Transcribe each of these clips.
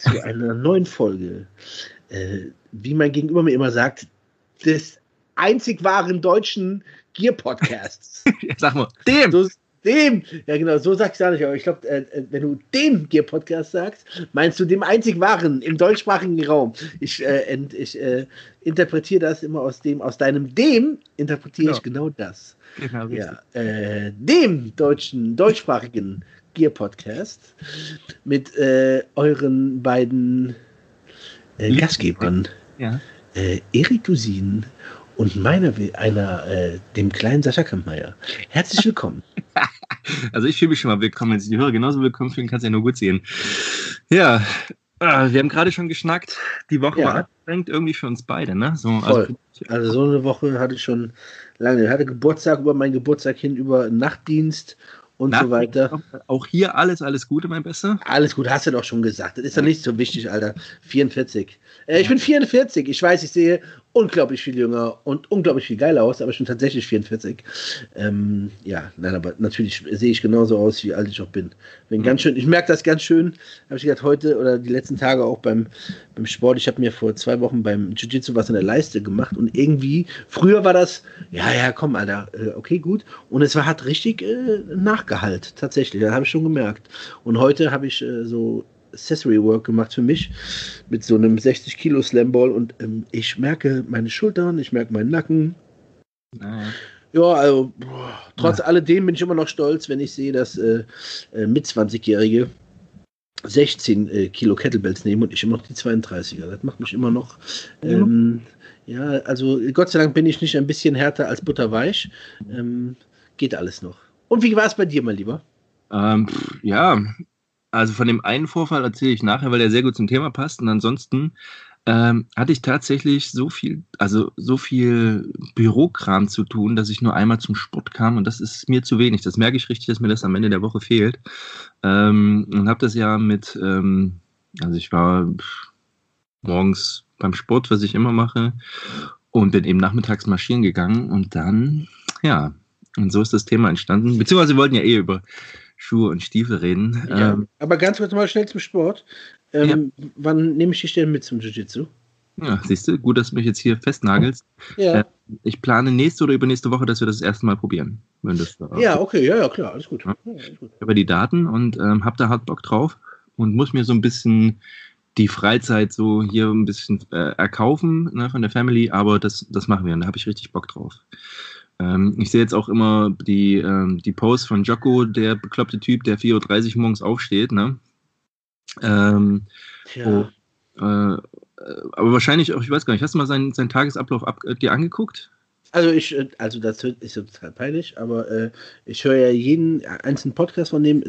zu einer neuen Folge. Äh, wie mein Gegenüber mir immer sagt, des einzig wahren deutschen Gear-Podcasts. Sag mal, dem! So, dem! Ja, genau, so sagst du nicht, aber ich glaube, äh, äh, wenn du dem Gear-Podcast sagst, meinst du dem einzig wahren im deutschsprachigen Raum. Ich, äh, ent, ich äh, interpretiere das immer aus dem, aus deinem dem interpretiere ich genau das. Genau, ja, äh, dem deutschen, deutschsprachigen Gear-Podcast mit äh, euren beiden äh, Gastgebern, ja. äh, Erik Dusin und meiner, einer, äh, dem kleinen Sascha Kampmeier. Herzlich willkommen. also ich fühle mich schon mal willkommen. Wenn sich die Hörer genauso willkommen fühlen, kannst du ja nur gut sehen. Ja, äh, wir haben gerade schon geschnackt. Die Woche ja. war anstrengend irgendwie für uns beide, ne? So. Also, also so eine Woche hatte ich schon lange. Ich hatte Geburtstag über meinen Geburtstag hin, über Nachtdienst und Na, so weiter. Auch hier alles, alles Gute, mein Bester. Alles gut, hast du doch schon gesagt. Das ist doch nicht so wichtig, Alter. 44. Äh, ich bin 44. Ich weiß, ich sehe unglaublich viel jünger und unglaublich viel geiler aus, aber ich bin tatsächlich 44. Ähm, ja, nein, aber natürlich sehe ich genauso aus, wie alt ich auch bin. Bin mhm. ganz schön, ich merke das ganz schön, habe ich gesagt, heute oder die letzten Tage auch beim, beim Sport. Ich habe mir vor zwei Wochen beim Jiu-Jitsu was in der Leiste gemacht und irgendwie, früher war das, ja, ja, komm, Alter, äh, okay, gut. Und es war, hat richtig äh, nachgehalt, tatsächlich, das habe ich schon gemerkt. Und heute habe ich äh, so Accessory Work gemacht für mich mit so einem 60 Kilo Slam Ball und ähm, ich merke meine Schultern, ich merke meinen Nacken. Naja. Ja, also boah, trotz ja. alledem bin ich immer noch stolz, wenn ich sehe, dass äh, äh, mit 20-Jährige 16 äh, Kilo Kettlebells nehmen und ich immer noch die 32er. Das macht mich immer noch. Ähm, ja, also Gott sei Dank bin ich nicht ein bisschen härter als butterweich. Ähm, geht alles noch. Und wie war es bei dir, mein Lieber? Ähm, ja, also von dem einen Vorfall erzähle ich nachher, weil der sehr gut zum Thema passt. Und ansonsten ähm, hatte ich tatsächlich so viel, also so viel Bürokram zu tun, dass ich nur einmal zum Sport kam und das ist mir zu wenig. Das merke ich richtig, dass mir das am Ende der Woche fehlt. Ähm, und habe das ja mit, ähm, also ich war morgens beim Sport, was ich immer mache, und bin eben nachmittags marschieren gegangen und dann, ja, und so ist das Thema entstanden. Beziehungsweise wir wollten ja eh über Schuhe und Stiefel reden. Ja, ähm, aber ganz kurz mal schnell zum Sport. Ähm, ja. Wann nehme ich dich denn mit zum Jiu-Jitsu? Ja, siehst du, gut, dass du mich jetzt hier festnagelst. Ja. Äh, ich plane nächste oder übernächste Woche, dass wir das erste Mal probieren. Wenn das ja, okay, ja, ja, klar, alles gut. Ja. Über die Daten und ähm, hab da hart Bock drauf und muss mir so ein bisschen die Freizeit so hier ein bisschen äh, erkaufen ne, von der Family, aber das, das machen wir und da habe ich richtig Bock drauf. Ähm, ich sehe jetzt auch immer die, ähm, die Post von Jocko, der bekloppte Typ, der 4.30 Uhr morgens aufsteht, ne? Ähm, ja. Oh, äh, aber wahrscheinlich auch, ich weiß gar nicht, hast du mal seinen, seinen Tagesablauf ab, äh, dir angeguckt? Also ich, äh, also das ist total peinlich, aber äh, ich höre ja jeden einzelnen Podcast von dem.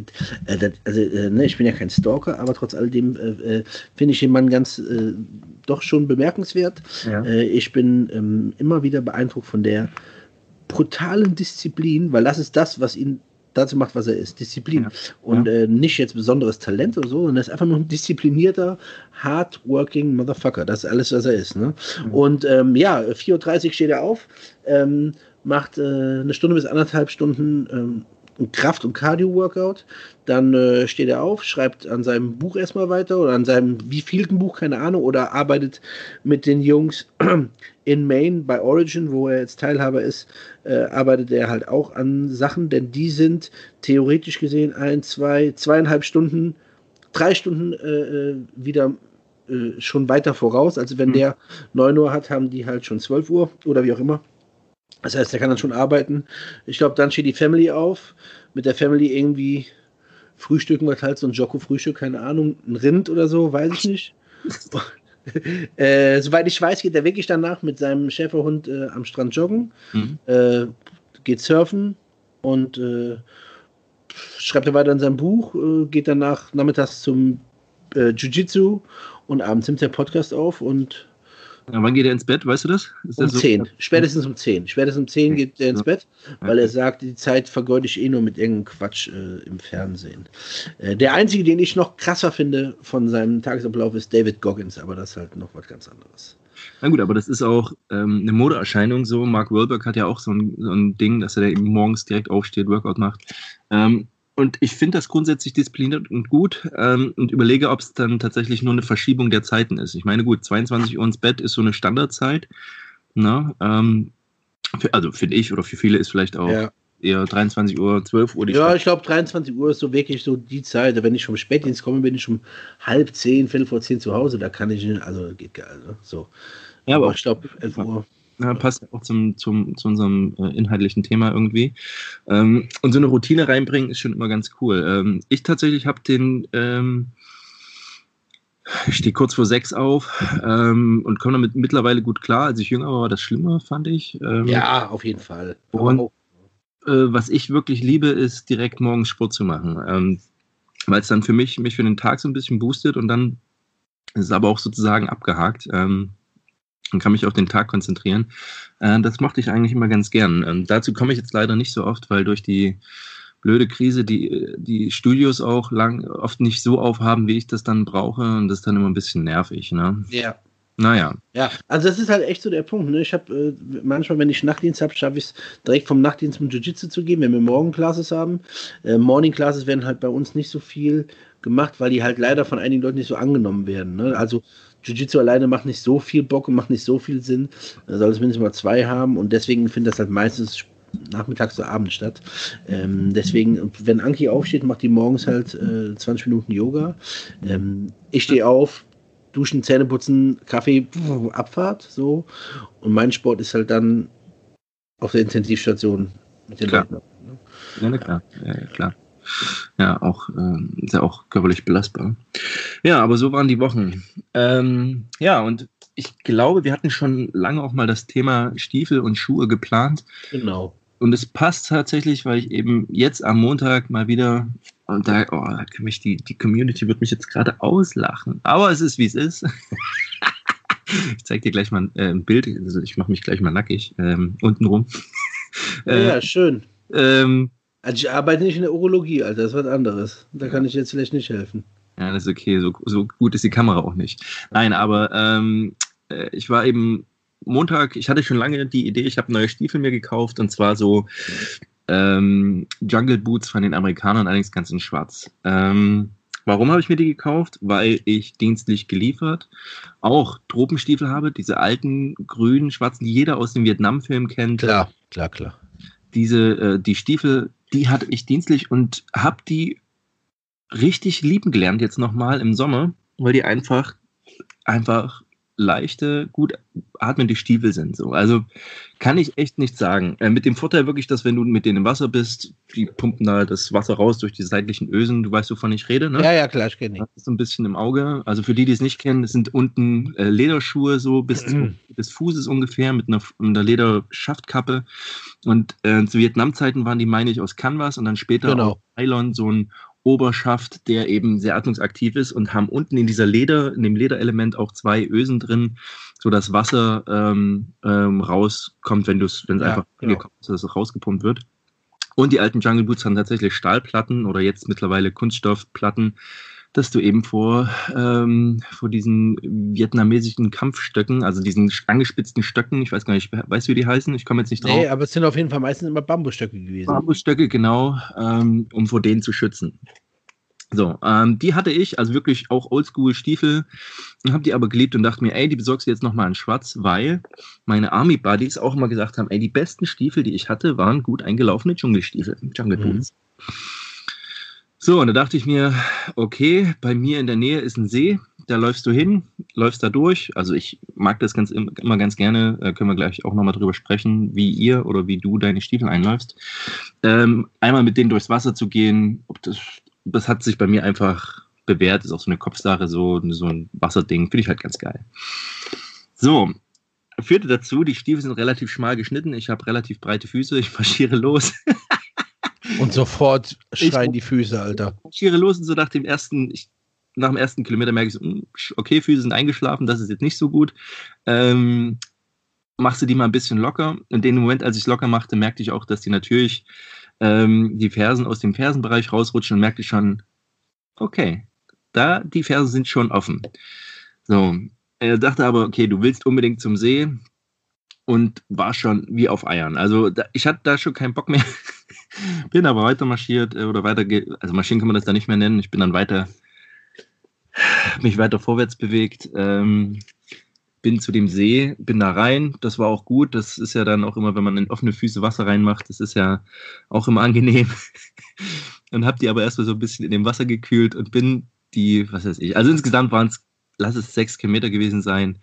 Äh, das, also äh, ne, ich bin ja kein Stalker, aber trotz alledem äh, finde ich den Mann ganz doch schon bemerkenswert. Ja. ich bin ähm, immer wieder beeindruckt von der brutalen Disziplin, weil das ist das, was ihn dazu macht, was er ist. Disziplin. Ja. Und ja. Äh, nicht jetzt besonderes Talent oder so, sondern er ist einfach nur ein disziplinierter, hardworking Motherfucker. Das ist alles, was er ist. Ne? Mhm. Und ähm, ja, 4.30 Uhr steht er auf, ähm, macht äh, eine Stunde bis anderthalb Stunden ähm, Kraft- und Cardio-Workout. Dann äh, steht er auf, schreibt an seinem Buch erstmal weiter oder an seinem wievielten Buch, keine Ahnung, oder arbeitet mit den Jungs in Maine bei Origin, wo er jetzt Teilhaber ist, äh, arbeitet er halt auch an Sachen, denn die sind theoretisch gesehen ein, zwei, zweieinhalb Stunden, drei Stunden äh, äh wieder äh, schon weiter voraus. Also wenn mhm. der 9 Uhr hat, haben die halt schon 12 Uhr oder wie auch immer. Das heißt, er kann dann schon arbeiten. Ich glaube, dann steht die Family auf. Mit der Family irgendwie frühstücken wir halt so ein Jocko-Frühstück, keine Ahnung, ein Rind oder so, weiß ich nicht. äh, soweit ich weiß, geht er wirklich danach mit seinem Schäferhund äh, am Strand joggen, mhm. äh, geht surfen und äh, schreibt er weiter in seinem Buch, äh, geht danach nachmittags zum äh, Jiu-Jitsu und abends nimmt der Podcast auf und ja, wann geht er ins Bett, weißt du das? Ist um das so? 10, spätestens um 10. Spätestens um 10 geht er ins Bett, weil er sagt, die Zeit vergeude ich eh nur mit irgendeinem Quatsch äh, im Fernsehen. Äh, der einzige, den ich noch krasser finde von seinem Tagesablauf, ist David Goggins, aber das ist halt noch was ganz anderes. Na gut, aber das ist auch ähm, eine Modeerscheinung so. Mark Wahlberg hat ja auch so ein, so ein Ding, dass er da eben morgens direkt aufsteht, Workout macht. Ähm, und ich finde das grundsätzlich diszipliniert und gut ähm, und überlege, ob es dann tatsächlich nur eine Verschiebung der Zeiten ist. Ich meine, gut, 22 Uhr ins Bett ist so eine Standardzeit. Ne? Ähm, also finde ich oder für viele ist vielleicht auch ja. eher 23 Uhr, 12 Uhr die Ja, Stadt. ich glaube 23 Uhr ist so wirklich so die Zeit. Wenn ich vom Spätdienst komme, bin ich um halb zehn, viertel vor zehn zu Hause. Da kann ich, also geht geil. Ne? So. Ja, aber, aber ich glaube 11 Uhr. Ja, passt auch zum, zum, zu unserem äh, inhaltlichen Thema irgendwie. Ähm, und so eine Routine reinbringen ist schon immer ganz cool. Ähm, ich tatsächlich habe den, ähm, ich stehe kurz vor sechs auf ähm, und komme damit mittlerweile gut klar. Als ich jünger war, war das schlimmer, fand ich. Ähm, ja, auf jeden Fall. Und äh, was ich wirklich liebe, ist direkt morgens Sport zu machen. Ähm, Weil es dann für mich, mich für den Tag so ein bisschen boostet und dann ist es aber auch sozusagen abgehakt. Ähm, und kann mich auf den Tag konzentrieren. Äh, das mochte ich eigentlich immer ganz gern. Ähm, dazu komme ich jetzt leider nicht so oft, weil durch die blöde Krise die, die Studios auch lang oft nicht so aufhaben, wie ich das dann brauche. Und das ist dann immer ein bisschen nervig. Ne? Ja. Naja. Ja, also das ist halt echt so der Punkt. Ne? Ich habe äh, manchmal, wenn ich Nachtdienst habe, schaffe ich es direkt vom Nachtdienst zum Jiu-Jitsu zu gehen, wenn wir Morgen-Classes haben. Äh, Morning-Classes werden halt bei uns nicht so viel gemacht, weil die halt leider von einigen Leuten nicht so angenommen werden. Ne? Also Jiu-Jitsu alleine macht nicht so viel Bock und macht nicht so viel Sinn. Da soll es mindestens mal zwei haben und deswegen findet das halt meistens nachmittags oder abends statt. Ähm, deswegen, wenn Anki aufsteht, macht die morgens halt äh, 20 Minuten Yoga. Ähm, ich stehe auf, duschen, Zähne putzen, Kaffee, Abfahrt, so. Und mein Sport ist halt dann auf der Intensivstation mit den klar. Leuten. Ne? Ja, klar. Ja, klar. Ja, auch, äh, ist ja auch körperlich belastbar. Ja, aber so waren die Wochen. Ähm, ja, und ich glaube, wir hatten schon lange auch mal das Thema Stiefel und Schuhe geplant. Genau. Und es passt tatsächlich, weil ich eben jetzt am Montag mal wieder, und da, oh, da kann mich die, die Community wird mich jetzt gerade auslachen. Aber es ist, wie es ist. ich zeige dir gleich mal äh, ein Bild, also ich mache mich gleich mal nackig, ähm, untenrum. äh, ja, schön. Ähm, also ich arbeite nicht in der Urologie, Alter, das ist was anderes. Da kann ich jetzt vielleicht nicht helfen. Ja, das ist okay, so, so gut ist die Kamera auch nicht. Nein, aber ähm, äh, ich war eben Montag, ich hatte schon lange die Idee, ich habe neue Stiefel mir gekauft und zwar so ähm, Jungle Boots von den Amerikanern, allerdings ganz in schwarz. Ähm, warum habe ich mir die gekauft? Weil ich dienstlich geliefert auch Tropenstiefel habe, diese alten grünen, schwarzen, die jeder aus dem Vietnam-Film kennt. Klar, klar, klar. Diese, äh, die Stiefel die hatte ich dienstlich und habe die richtig lieben gelernt jetzt nochmal im Sommer, weil die einfach, einfach leichte, gut atmende Stiefel sind. So. Also kann ich echt nicht sagen. Äh, mit dem Vorteil wirklich, dass wenn du mit denen im Wasser bist, die pumpen da das Wasser raus durch die seitlichen Ösen. Du weißt, wovon ich rede, ne? Ja, ja, klar, ich kenne Das ist so ein bisschen im Auge. Also für die, die es nicht kennen, es sind unten äh, Lederschuhe so bis mhm. des Fußes ungefähr mit einer, einer Lederschaftkappe. Und äh, zu Vietnam-Zeiten waren die, meine ich, aus Canvas und dann später genau. Nylon so ein Oberschaft, der eben sehr atmungsaktiv ist und haben unten in dieser Leder, in dem Lederelement auch zwei Ösen drin, so dass Wasser ähm, ähm, rauskommt, wenn es wenn ja, einfach genau. ist, dass es rausgepumpt wird. Und die alten Jungle Boots haben tatsächlich Stahlplatten oder jetzt mittlerweile Kunststoffplatten, dass du eben vor, ähm, vor diesen vietnamesischen Kampfstöcken, also diesen angespitzten Stöcken, ich weiß gar nicht, weißt du, wie die heißen? Ich komme jetzt nicht drauf. Nee, aber es sind auf jeden Fall meistens immer Bambusstöcke gewesen. Bambusstöcke, genau, ähm, um vor denen zu schützen. So, ähm, die hatte ich, also wirklich auch Oldschool-Stiefel, habe die aber geliebt und dachte mir, ey, die besorgst du jetzt nochmal in schwarz, weil meine Army-Buddies auch immer gesagt haben, ey, die besten Stiefel, die ich hatte, waren gut eingelaufene Dschungelstiefel, Jungle Boots. Mhm. So, und da dachte ich mir, okay, bei mir in der Nähe ist ein See, da läufst du hin, läufst da durch. Also ich mag das ganz immer ganz gerne, äh, können wir gleich auch nochmal drüber sprechen, wie ihr oder wie du deine Stiefel einläufst. Ähm, einmal mit denen durchs Wasser zu gehen, das, das hat sich bei mir einfach bewährt, ist auch so eine Kopfsache, so, so ein Wasserding, finde ich halt ganz geil. So, führte dazu, die Stiefel sind relativ schmal geschnitten, ich habe relativ breite Füße, ich marschiere los. Und sofort schreien ich, die Füße, Alter. Ich schiere los und so nach dem ersten, ich, nach dem ersten Kilometer merke ich so, hm, okay, Füße sind eingeschlafen, das ist jetzt nicht so gut. Ähm, machst du die mal ein bisschen locker. In dem Moment, als ich es locker machte, merkte ich auch, dass die natürlich ähm, die Fersen aus dem Fersenbereich rausrutschen und merkte schon, okay, da die Fersen sind schon offen. So, er dachte aber, okay, du willst unbedingt zum See und war schon wie auf Eiern. Also da, ich hatte da schon keinen Bock mehr. bin aber weiter marschiert äh, oder weiter, also marschieren kann man das da nicht mehr nennen. Ich bin dann weiter, mich weiter vorwärts bewegt. Ähm, bin zu dem See, bin da rein. Das war auch gut. Das ist ja dann auch immer, wenn man in offene Füße Wasser reinmacht, das ist ja auch immer angenehm. und habe die aber erstmal so ein bisschen in dem Wasser gekühlt und bin die, was weiß ich, also insgesamt waren es, lass es sechs Kilometer gewesen sein,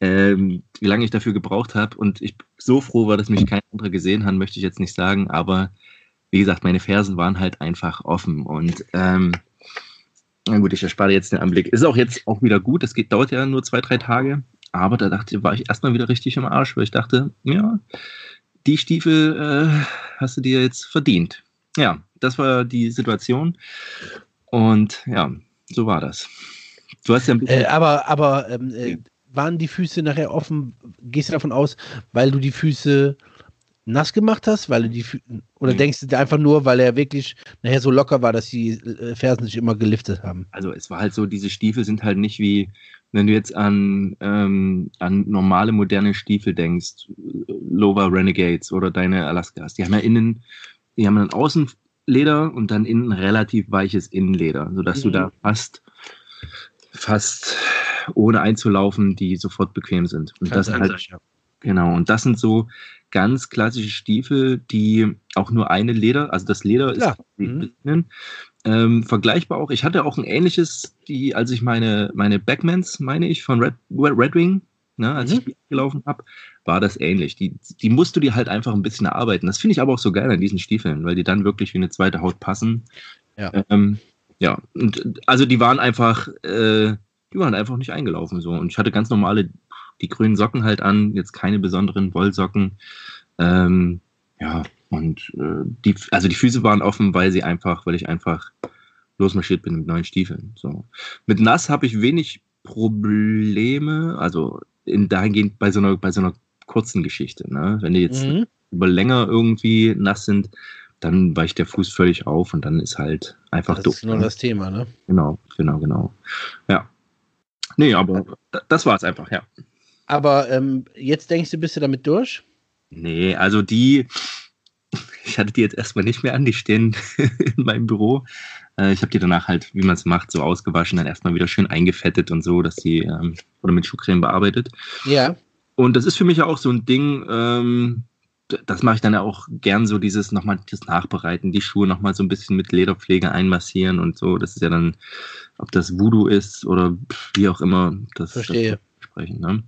ähm, wie lange ich dafür gebraucht habe. Und ich so froh war, dass mich kein anderer gesehen hat, möchte ich jetzt nicht sagen. Aber wie gesagt, meine Fersen waren halt einfach offen. Und ähm, na gut, ich erspare jetzt den Anblick. Ist auch jetzt auch wieder gut. Das geht, dauert ja nur zwei, drei Tage. Aber da dachte, war ich erstmal wieder richtig im Arsch, weil ich dachte, ja, die Stiefel äh, hast du dir jetzt verdient. Ja, das war die Situation. Und ja, so war das. Du hast ja ein bisschen. Äh, aber aber ähm, äh, waren die Füße nachher offen? Gehst du davon aus, weil du die Füße nass gemacht hast, weil du die oder nee. denkst du einfach nur, weil er wirklich nachher so locker war, dass die äh, Fersen sich immer geliftet haben? Also es war halt so, diese Stiefel sind halt nicht wie wenn du jetzt an, ähm, an normale moderne Stiefel denkst, Lova Renegades oder deine Alaskas, die haben ja innen, die haben dann Außenleder und dann innen relativ weiches Innenleder, sodass mhm. du da fast, fast ohne einzulaufen, die sofort bequem sind. Und das halt, ja. genau, und das sind so ganz klassische Stiefel, die auch nur eine Leder, also das Leder ist mhm. Ähm, vergleichbar auch. Ich hatte auch ein ähnliches, die, als ich meine, meine Backmans, meine ich, von Red, Red Wing, ne, als mhm. ich gelaufen habe, war das ähnlich. Die, die musst du dir halt einfach ein bisschen erarbeiten. Das finde ich aber auch so geil an diesen Stiefeln, weil die dann wirklich wie eine zweite Haut passen. Ja. Ähm, ja, und also die waren einfach, äh, die waren einfach nicht eingelaufen so. Und ich hatte ganz normale, die grünen Socken halt an, jetzt keine besonderen Wollsocken. Ähm, ja, und äh, die, also die Füße waren offen, weil sie einfach, weil ich einfach losmarschiert bin mit neuen Stiefeln. So. Mit nass habe ich wenig Probleme, also in dahingehend bei so einer, bei so einer kurzen Geschichte. Ne? Wenn die jetzt mhm. über länger irgendwie nass sind, dann weicht der Fuß völlig auf und dann ist halt einfach doof. Das ist nur ne? das Thema, ne? Genau, genau, genau. Ja. Nee, aber das war es einfach, ja. Aber ähm, jetzt denkst du, bist du damit durch? Nee, also die, ich hatte die jetzt erstmal nicht mehr an, die stehen in meinem Büro. Äh, ich habe die danach halt, wie man es macht, so ausgewaschen, dann erstmal wieder schön eingefettet und so, dass sie, ähm, oder mit Schuhcreme bearbeitet. Ja. Und das ist für mich ja auch so ein Ding, ähm, das mache ich dann ja auch gern so, dieses nochmal das Nachbereiten, die Schuhe nochmal so ein bisschen mit Lederpflege einmassieren und so. Das ist ja dann, ob das Voodoo ist oder wie auch immer, das, Verstehe. das sprechen. Ne?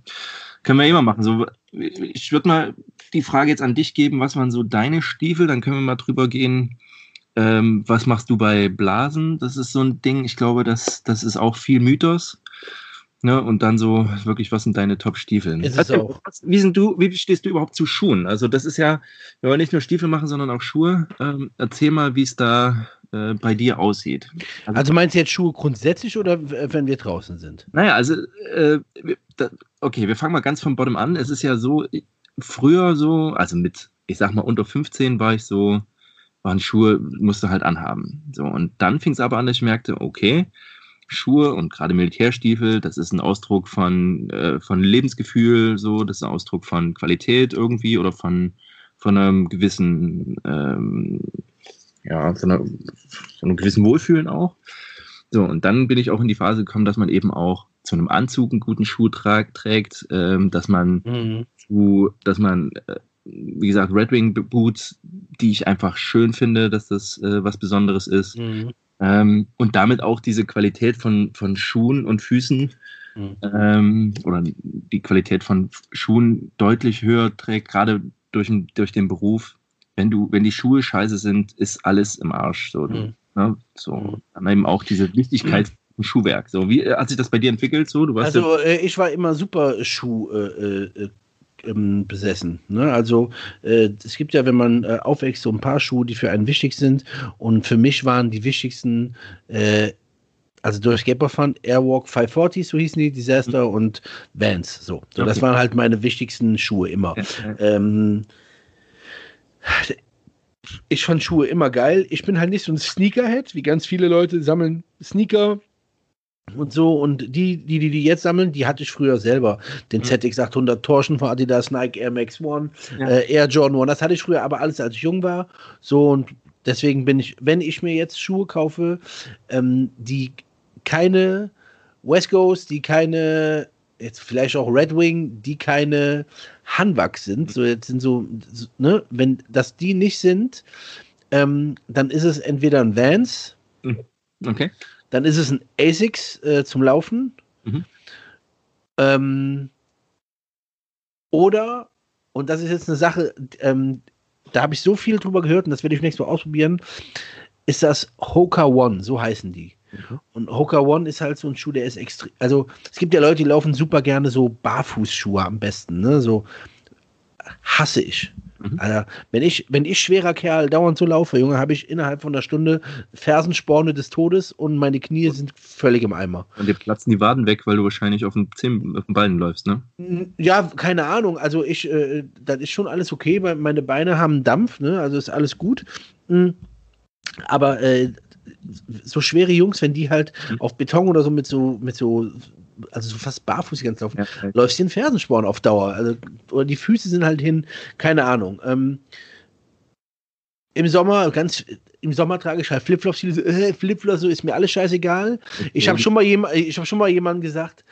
Können wir immer machen. So, ich würde mal die Frage jetzt an dich geben, was waren so deine Stiefel? Dann können wir mal drüber gehen. Ähm, was machst du bei Blasen? Das ist so ein Ding, ich glaube, das, das ist auch viel Mythos. Ne? Und dann so wirklich, was sind deine Top-Stiefel? Wie, sind du, wie stehst du überhaupt zu Schuhen? Also, das ist ja, wir wollen nicht nur Stiefel machen, sondern auch Schuhe. Ähm, erzähl mal, wie es da äh, bei dir aussieht. Also, also, meinst du jetzt Schuhe grundsätzlich oder wenn wir draußen sind? Naja, also, äh, da, okay, wir fangen mal ganz vom Bottom an. Es ist ja so, früher so, also mit, ich sag mal, unter 15 war ich so, waren Schuhe, musste halt anhaben. So, und dann fing es aber an, dass ich merkte, okay, Schuhe und gerade Militärstiefel, das ist ein Ausdruck von, äh, von Lebensgefühl, so, das ist ein Ausdruck von Qualität irgendwie oder von, von einem gewissen, ähm, ja, von, einer, von einem gewissen Wohlfühlen auch. So, und dann bin ich auch in die Phase gekommen, dass man eben auch zu einem Anzug einen guten Schuh tra trägt, ähm, dass man mhm. zu, dass man, äh, wie gesagt, Red Wing Boots, die ich einfach schön finde, dass das äh, was Besonderes ist. Mhm. Ähm, und damit auch diese Qualität von, von Schuhen und Füßen mhm. ähm, oder die Qualität von Schuhen deutlich höher trägt, gerade durch, durch den Beruf. Wenn du, wenn die Schuhe scheiße sind, ist alles im Arsch. So, mhm. ne? so mhm. dann eben auch diese Wichtigkeit ein Schuhwerk. So, wie hat sich das bei dir entwickelt? So, du warst also, äh, ich war immer super Schuh äh, äh, ähm, besessen. Ne? Also äh, es gibt ja, wenn man äh, aufwächst, so ein paar Schuhe, die für einen wichtig sind. Und für mich waren die wichtigsten, äh, also durch Skateboard Airwalk 540, so hießen die, Disaster mhm. und Vans. So, so okay. das waren halt meine wichtigsten Schuhe immer. Ähm, ich fand Schuhe immer geil. Ich bin halt nicht so ein Sneakerhead, wie ganz viele Leute sammeln Sneaker, und so. Und die, die, die die jetzt sammeln, die hatte ich früher selber. Den mhm. ZX 800 Torschen von Adidas, Nike Air Max One, ja. äh, Air Jordan One. Das hatte ich früher, aber alles als ich jung war. So und deswegen bin ich, wenn ich mir jetzt Schuhe kaufe, ähm, die keine West Coast, die keine jetzt vielleicht auch Red Wing, die keine Hanwag sind, so jetzt sind so, ne, wenn das die nicht sind, ähm, dann ist es entweder ein Vans, mhm. okay. Dann ist es ein ASICS äh, zum Laufen, mhm. ähm, oder, und das ist jetzt eine Sache, ähm, da habe ich so viel drüber gehört und das werde ich nächstes Mal ausprobieren, ist das Hoka One, so heißen die. Mhm. Und Hoka One ist halt so ein Schuh, der ist extrem. Also, es gibt ja Leute, die laufen super gerne so Barfußschuhe am besten, ne? So hasse ich. Mhm. Also, wenn ich, wenn ich schwerer Kerl dauernd so laufe, Junge, habe ich innerhalb von einer Stunde Fersensporne des Todes und meine Knie sind völlig im Eimer. Und dir platzen die Waden weg, weil du wahrscheinlich auf dem, Zehen, auf dem Bein läufst, ne? Ja, keine Ahnung. Also ich, äh, das ist schon alles okay, weil meine Beine haben Dampf, ne? Also ist alles gut. Mhm. Aber äh, so schwere Jungs, wenn die halt mhm. auf Beton oder so mit so, mit so, also so fast barfuß ganz laufen, ja, läufst du den Fersensporn auf Dauer. Also, oder die Füße sind halt hin, keine Ahnung. Ähm, Im Sommer, ganz, im Sommer trage ich halt Flipflops, äh, Flipflops, so ist mir alles scheißegal. Ich habe schon mal jemand, ich habe schon mal jemandem gesagt,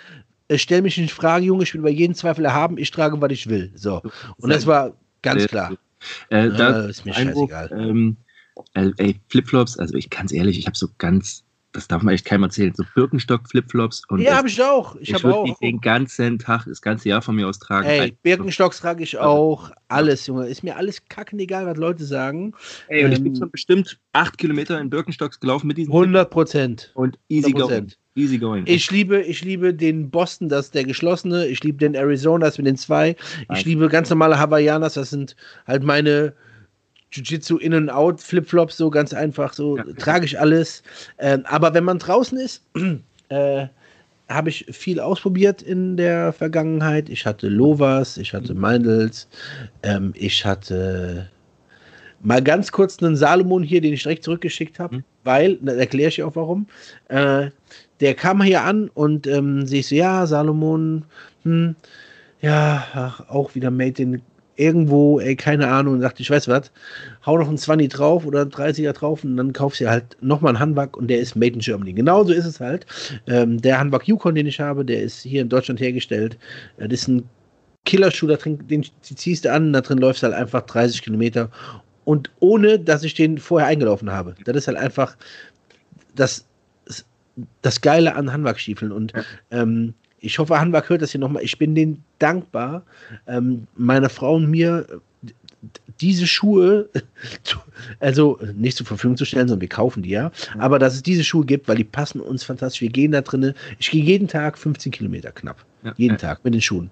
äh, stell mich in Frage, Junge, ich will bei jedem Zweifel erhaben, ich trage, was ich will. So. Und das war ganz klar. Äh, ja, ist mir scheißegal. Ähm, äh, ey, Flipflops, also ich ganz ehrlich, ich habe so ganz, das darf man echt keinem erzählen, so Birkenstock-Flipflops. Ja, habe ich auch. Ich, ich habe auch. den ganzen Tag, das ganze Jahr von mir aus tragen. Ey, Birkenstocks trage ich auch. Alles, Junge. Ist mir alles kacken egal, was Leute sagen. Ey, und ähm, ich bin schon bestimmt acht Kilometer in Birkenstocks gelaufen mit diesen 100 Prozent. Und easy 100%. going. Easy going. Ich liebe, ich liebe den Boston, das ist der geschlossene. Ich liebe den Arizona, das mit den zwei. Ich liebe ganz normale Hawaiianas, das sind halt meine Jiu-Jitsu In- und Out, Flipflops, so ganz einfach, so ja. trage ich alles. Ähm, aber wenn man draußen ist, äh, habe ich viel ausprobiert in der Vergangenheit. Ich hatte Lovas, ich hatte Meindels, ähm, ich hatte mal ganz kurz einen Salomon hier, den ich direkt zurückgeschickt habe, mhm. weil, da erkläre ich auch warum. Äh, der kam hier an und ähm, ich so, ja, Salomon, hm, ja, ach, auch wieder Made in irgendwo, ey, keine Ahnung, und dachte, ich weiß was, hau noch einen 20 drauf oder einen 30er drauf und dann kaufst du halt nochmal einen Handbag und der ist made in Germany. Genauso ist es halt. Ähm, der Handbag Yukon, den ich habe, der ist hier in Deutschland hergestellt. Das ist ein Killerschuh, da drin, den ziehst du an, da drin läufst du halt einfach 30 Kilometer und ohne, dass ich den vorher eingelaufen habe. Das ist halt einfach das, das Geile an Handwerkstiefeln und ähm, ich hoffe, Hanwag hört das hier nochmal. Ich bin denen dankbar, ähm, meiner Frau und mir diese Schuhe, also nicht zur Verfügung zu stellen, sondern wir kaufen die ja, aber dass es diese Schuhe gibt, weil die passen uns fantastisch. Wir gehen da drinnen. Ich gehe jeden Tag 15 Kilometer knapp. Ja. Jeden Tag mit den Schuhen.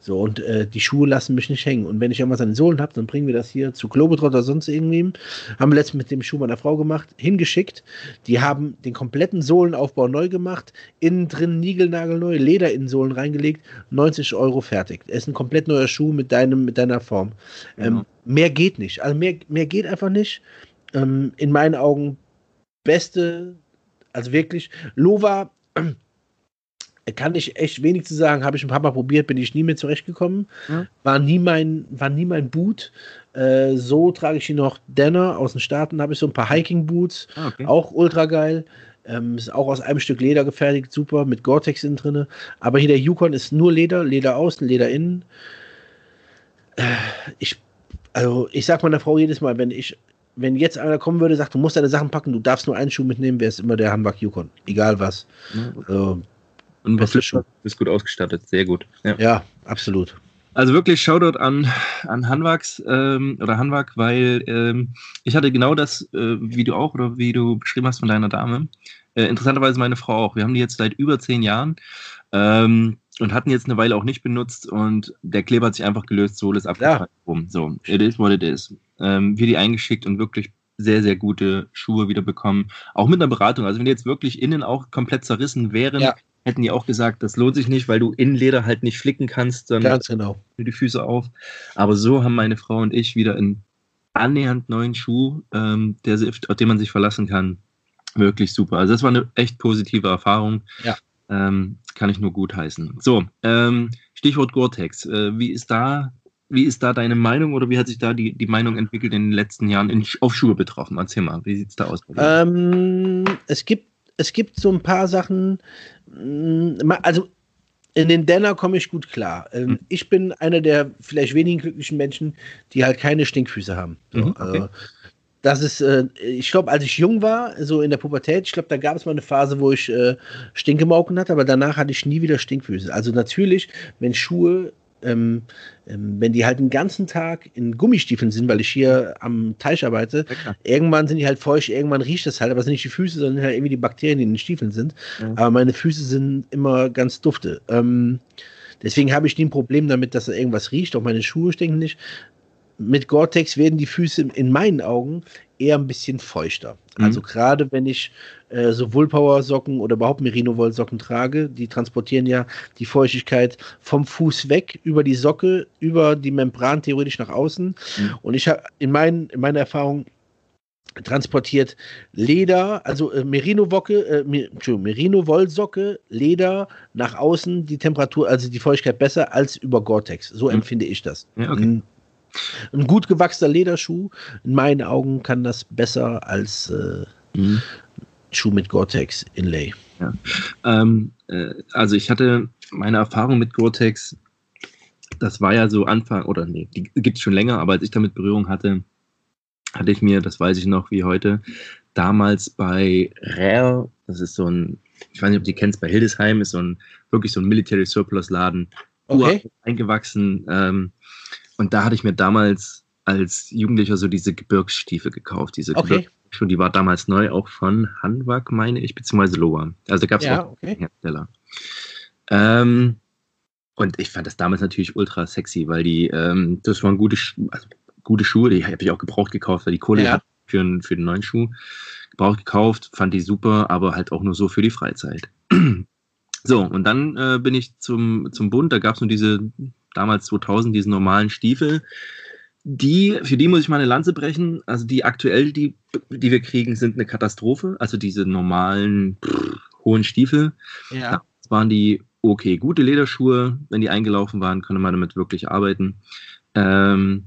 So, und äh, die Schuhe lassen mich nicht hängen. Und wenn ich irgendwas an den Sohlen habe, dann bringen wir das hier zu Globetrot oder sonst irgendwie. Haben wir letztens mit dem Schuh meiner Frau gemacht, hingeschickt. Die haben den kompletten Sohlenaufbau neu gemacht, innen drin niegelnagelneu, Leder in Sohlen reingelegt, 90 Euro fertig. Es ist ein komplett neuer Schuh mit, deinem, mit deiner Form. Ähm, genau. Ähm, mehr geht nicht. Also mehr, mehr geht einfach nicht. Ähm, in meinen Augen beste, also wirklich, Lova kann ich echt wenig zu sagen, habe ich ein paar Mal probiert, bin ich nie mehr zurechtgekommen. Ja. War, nie mein, war nie mein Boot. Äh, so trage ich ihn noch Denner aus den Staaten, habe ich so ein paar Hiking-Boots, ah, okay. auch ultra geil. Ähm, ist auch aus einem Stück Leder gefertigt, super, mit Gore-Tex innen drin. Aber hier der Yukon ist nur Leder, Leder außen, Leder innen. Äh, ich, also ich sag meiner Frau jedes Mal, wenn ich, wenn jetzt einer kommen würde, sagt, du musst deine Sachen packen, du darfst nur einen Schuh mitnehmen, wäre es immer der Hamburg Yukon. Egal was. Ja. Also, und was ist, ist gut ausgestattet, sehr gut. Ja, ja absolut. Also wirklich Shoutout an, an Hanwax ähm, oder Hanwag, weil ähm, ich hatte genau das, äh, wie du auch oder wie du beschrieben hast von deiner Dame. Äh, interessanterweise meine Frau auch. Wir haben die jetzt seit über zehn Jahren ähm, und hatten jetzt eine Weile auch nicht benutzt und der Kleber hat sich einfach gelöst, Sohle ist abgefallen. Ja. So, it is what it is. Ähm, wir die eingeschickt und wirklich sehr, sehr gute Schuhe wieder bekommen. Auch mit einer Beratung. Also wenn die jetzt wirklich innen auch komplett zerrissen wären, ja hätten die auch gesagt, das lohnt sich nicht, weil du Innenleder halt nicht flicken kannst, dann Ganz genau. die Füße auf. Aber so haben meine Frau und ich wieder einen annähernd neuen Schuh, ähm, der, auf den man sich verlassen kann. Wirklich super. Also das war eine echt positive Erfahrung. Ja. Ähm, kann ich nur gut heißen. So, ähm, Stichwort Gore-Tex. Äh, wie ist da, wie ist da deine Meinung oder wie hat sich da die, die Meinung entwickelt in den letzten Jahren in, auf Schuhe betroffen? Erzähl mal, wie sieht es da aus? Ähm, es gibt es gibt so ein paar Sachen, mm, also in den Denner komme ich gut klar. Ähm, mhm. Ich bin einer der vielleicht wenigen glücklichen Menschen, die halt keine Stinkfüße haben. Mhm, okay. also, das ist, äh, ich glaube, als ich jung war, so in der Pubertät, ich glaube, da gab es mal eine Phase, wo ich äh, Stinkemauken hatte, aber danach hatte ich nie wieder Stinkfüße. Also natürlich, wenn Schuhe ähm, ähm, wenn die halt den ganzen Tag in Gummistiefeln sind, weil ich hier am Teich arbeite, ja, irgendwann sind die halt feucht, irgendwann riecht das halt, aber es sind nicht die Füße, sondern halt irgendwie die Bakterien, die in den Stiefeln sind. Ja. Aber meine Füße sind immer ganz dufte. Ähm, deswegen habe ich nie ein Problem damit, dass da irgendwas riecht, auch meine Schuhe stinken nicht mit Gore-Tex werden die Füße in meinen Augen eher ein bisschen feuchter. Mhm. Also gerade wenn ich äh, so Woolpower-Socken oder überhaupt Merino-Woll-Socken trage, die transportieren ja die Feuchtigkeit vom Fuß weg über die Socke, über die Membran theoretisch nach außen. Mhm. Und ich habe in, mein, in meiner Erfahrung transportiert Leder, also äh, Merino-Wocke, äh, Merino-Wollsocke, Leder nach außen die Temperatur, also die Feuchtigkeit besser als über Gore-Tex. So mhm. empfinde ich das. Ja, okay. Ein gut gewachsener Lederschuh, in meinen Augen kann das besser als äh, mhm. Schuh mit Gore-Tex Inlay. Ja. Ähm, äh, also ich hatte meine Erfahrung mit Gore-Tex, das war ja so Anfang, oder nee, die gibt es schon länger, aber als ich damit Berührung hatte, hatte ich mir, das weiß ich noch wie heute, damals bei Rare, das ist so ein, ich weiß nicht, ob du die kennst, bei Hildesheim ist so ein, wirklich so ein Military Surplus Laden, okay. eingewachsen, ähm, und da hatte ich mir damals als Jugendlicher so diese Gebirgsstiefel gekauft. Diese okay. Gebirgsschuhe, die war damals neu, auch von Hanwag, meine ich, beziehungsweise Loa. Also gab es ja, auch okay. Hersteller. Ähm, und ich fand das damals natürlich ultra sexy, weil die, ähm, das waren gute, also gute Schuhe, die habe ich auch gebraucht gekauft, weil die Kohle ja. hat für, einen, für den neuen Schuh. Gebraucht gekauft, fand die super, aber halt auch nur so für die Freizeit. so, und dann äh, bin ich zum, zum Bund, da gab es nur diese damals 2000 diesen normalen Stiefel. Die, für die muss ich mal eine Lanze brechen. Also die aktuell, die, die wir kriegen, sind eine Katastrophe. Also diese normalen pff, hohen Stiefel. Ja. Das waren die okay, gute Lederschuhe. Wenn die eingelaufen waren, konnte man damit wirklich arbeiten. Ähm,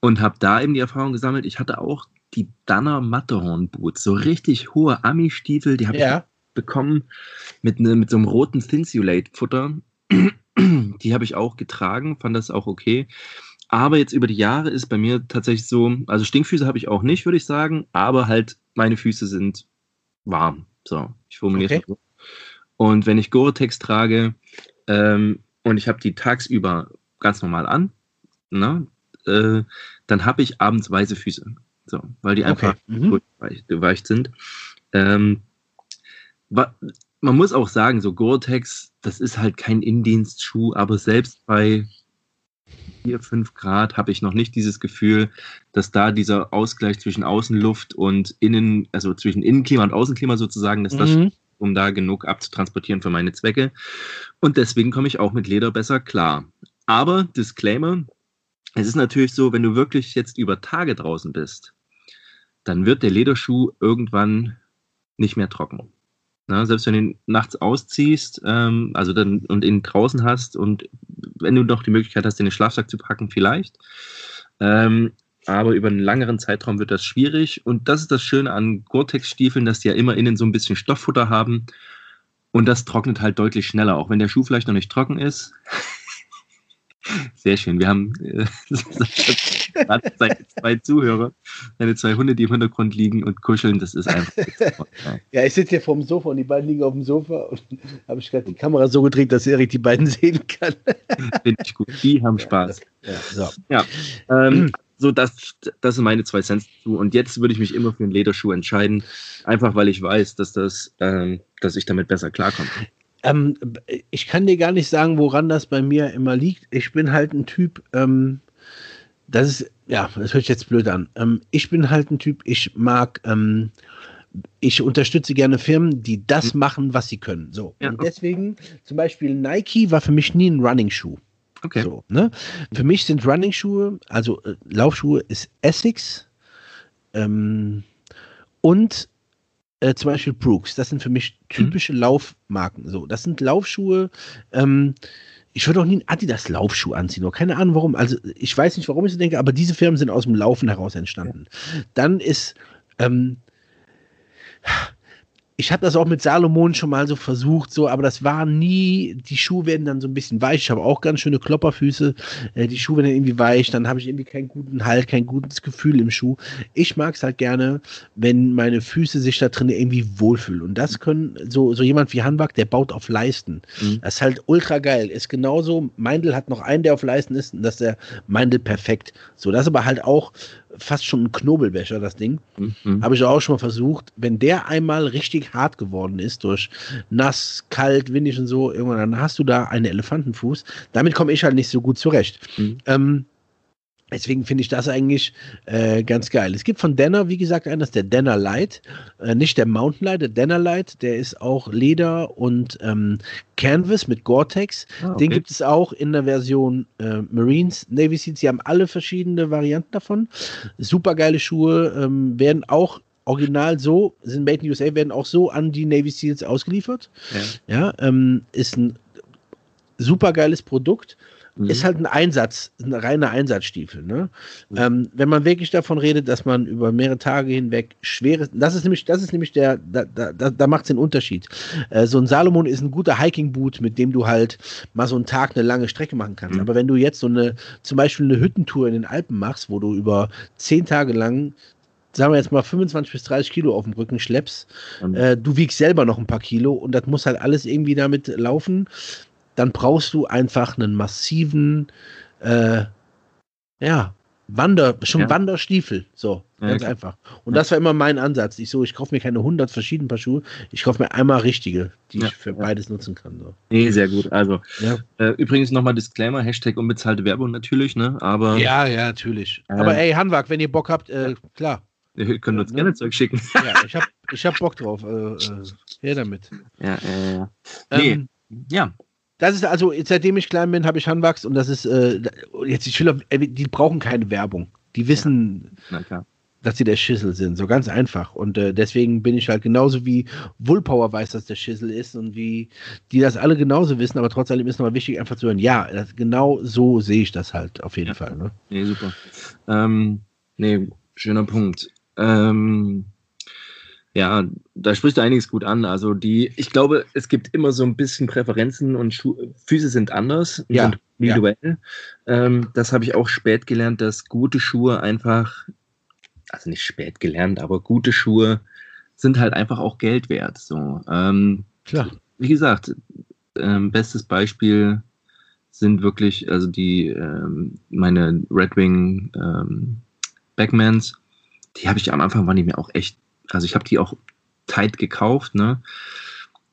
und habe da eben die Erfahrung gesammelt. Ich hatte auch die Danner Matterhorn Boots, so richtig hohe Ami-Stiefel, die habe ja. ich bekommen mit, ne, mit so einem roten Thinsulate Futter. Die habe ich auch getragen, fand das auch okay. Aber jetzt über die Jahre ist bei mir tatsächlich so, also Stinkfüße habe ich auch nicht, würde ich sagen, aber halt meine Füße sind warm. So, ich formuliere es okay. so. Und wenn ich Gore-Tex trage ähm, und ich habe die tagsüber ganz normal an, ne, äh, dann habe ich abends weiße Füße. So, weil die einfach okay. mhm. geweicht sind. Ähm, man muss auch sagen, so Gore-Tex, das ist halt kein Indienstschuh, aber selbst bei 4, 5 Grad habe ich noch nicht dieses Gefühl, dass da dieser Ausgleich zwischen Außenluft und Innen, also zwischen Innenklima und Außenklima sozusagen, dass das, mhm. um da genug abzutransportieren für meine Zwecke. Und deswegen komme ich auch mit Leder besser klar. Aber Disclaimer, es ist natürlich so, wenn du wirklich jetzt über Tage draußen bist, dann wird der Lederschuh irgendwann nicht mehr trocken. Na, selbst wenn du ihn nachts ausziehst, ähm, also dann und ihn draußen hast und wenn du noch die Möglichkeit hast, den, den Schlafsack zu packen, vielleicht. Ähm, aber über einen langeren Zeitraum wird das schwierig. Und das ist das Schöne an Gore-Tex-Stiefeln, dass die ja immer innen so ein bisschen Stofffutter haben. Und das trocknet halt deutlich schneller, auch wenn der Schuh vielleicht noch nicht trocken ist. Sehr schön. Wir haben äh, zwei Zuhörer, meine zwei Hunde, die im Hintergrund liegen und kuscheln. Das ist einfach. ja, ich sitze hier vorm Sofa und die beiden liegen auf dem Sofa und habe ich gerade die Kamera so gedreht, dass Erik die beiden sehen kann. Finde ich gut. Die haben Spaß. Ja, so. ja ähm, so das, das sind meine zwei Cent zu. Und jetzt würde ich mich immer für einen Lederschuh entscheiden, einfach weil ich weiß, dass das, ähm, dass ich damit besser klarkomme. Ähm, ich kann dir gar nicht sagen, woran das bei mir immer liegt. Ich bin halt ein Typ, ähm, das ist, ja, das hört sich jetzt blöd an. Ähm, ich bin halt ein Typ, ich mag, ähm, ich unterstütze gerne Firmen, die das mhm. machen, was sie können. So. Ja, und deswegen, zum Beispiel Nike war für mich nie ein Running-Schuh. Okay. So, ne? Für mich sind Running-Schuhe, also äh, Laufschuhe ist Essex ähm, und äh, zum Beispiel Brooks. Das sind für mich typische mhm. Laufmarken. So, das sind Laufschuhe. Ähm, ich würde auch nie einen Adidas-Laufschuh anziehen, oder keine Ahnung warum. Also ich weiß nicht, warum ich so denke, aber diese Firmen sind aus dem Laufen heraus entstanden. Ja. Dann ist ähm, ich habe das auch mit Salomon schon mal so versucht, so, aber das war nie, die Schuhe werden dann so ein bisschen weich. Ich habe auch ganz schöne Klopperfüße. Äh, die Schuhe werden dann irgendwie weich, dann habe ich irgendwie keinen guten Halt, kein gutes Gefühl im Schuh. Ich mag es halt gerne, wenn meine Füße sich da drin irgendwie wohlfühlen. Und das können so, so jemand wie Hanbach, der baut auf Leisten. Mhm. Das ist halt ultra geil. Ist genauso, Meindl hat noch einen, der auf Leisten ist, und das ist der Meindl perfekt. So, das ist aber halt auch fast schon ein Knobelbecher, das Ding. Mhm. Habe ich auch schon mal versucht. Wenn der einmal richtig hart geworden ist, durch nass, kalt, windig und so, irgendwann, dann hast du da einen Elefantenfuß. Damit komme ich halt nicht so gut zurecht. Mhm. Ähm, Deswegen finde ich das eigentlich äh, ganz geil. Es gibt von Denner, wie gesagt, einen, das ist der Denner Light. Äh, nicht der Mountain Light, der Denner Light. Der ist auch Leder und ähm, Canvas mit Gore-Tex. Ah, okay. Den gibt es auch in der Version äh, Marines, Navy Seals. Sie haben alle verschiedene Varianten davon. Super geile Schuhe. Ähm, werden auch original so, sind Made in USA, werden auch so an die Navy Seals ausgeliefert. Ja, ja ähm, ist ein super geiles Produkt mhm. ist halt ein Einsatz, ein reiner Einsatzstiefel. Ne? Mhm. Ähm, wenn man wirklich davon redet, dass man über mehrere Tage hinweg schwere, das ist nämlich, das ist nämlich der, da, da, da macht es den Unterschied. Äh, so ein Salomon ist ein guter Hiking-Boot, mit dem du halt mal so einen Tag eine lange Strecke machen kannst. Mhm. Aber wenn du jetzt so eine, zum Beispiel eine Hüttentour in den Alpen machst, wo du über zehn Tage lang sagen wir jetzt mal 25 bis 30 Kilo auf dem Rücken schleppst, mhm. äh, du wiegst selber noch ein paar Kilo und das muss halt alles irgendwie damit laufen dann brauchst du einfach einen massiven, äh, ja, Wander, schon ja. Wanderstiefel, so, ja, ganz okay. einfach. Und ja. das war immer mein Ansatz. Ich so, ich kaufe mir keine 100 verschiedenen Paar Schuhe, ich kaufe mir einmal richtige, die ich für beides nutzen kann. So. Nee, sehr gut. Also, äh, übrigens nochmal Disclaimer, Hashtag unbezahlte Werbung natürlich, ne, aber. Ja, ja, natürlich. Äh, aber ey, Hanwag, wenn ihr Bock habt, äh, klar. Wir können uns ne? gerne Zeug schicken. Ja, ich hab, ich hab Bock drauf. Äh, äh her damit. Ja, ja, ja. Nee, ähm, ja, das ist also, seitdem ich klein bin, habe ich Handwachs und das ist, äh, jetzt die Schüler, äh, die brauchen keine Werbung. Die wissen, ja. dass sie der Schissel sind. So ganz einfach. Und äh, deswegen bin ich halt genauso wie Woolpower weiß, dass der Schissel ist und wie die das alle genauso wissen, aber trotz allem ist nochmal wichtig, einfach zu hören, ja, das, genau so sehe ich das halt auf jeden ja. Fall. Ne? Nee, super. Ähm, nee, schöner Punkt. Ähm, ja, da spricht du einiges gut an. Also die, ich glaube, es gibt immer so ein bisschen Präferenzen und Schu Füße sind anders, ja, sind individuell. Ja. Ähm, das habe ich auch spät gelernt, dass gute Schuhe einfach, also nicht spät gelernt, aber gute Schuhe sind halt einfach auch Geld wert. So, ähm, klar. Wie gesagt, ähm, bestes Beispiel sind wirklich, also die ähm, meine Red Wing ähm, Backmans, die habe ich am Anfang waren die mir auch echt also ich habe die auch tight gekauft, ne?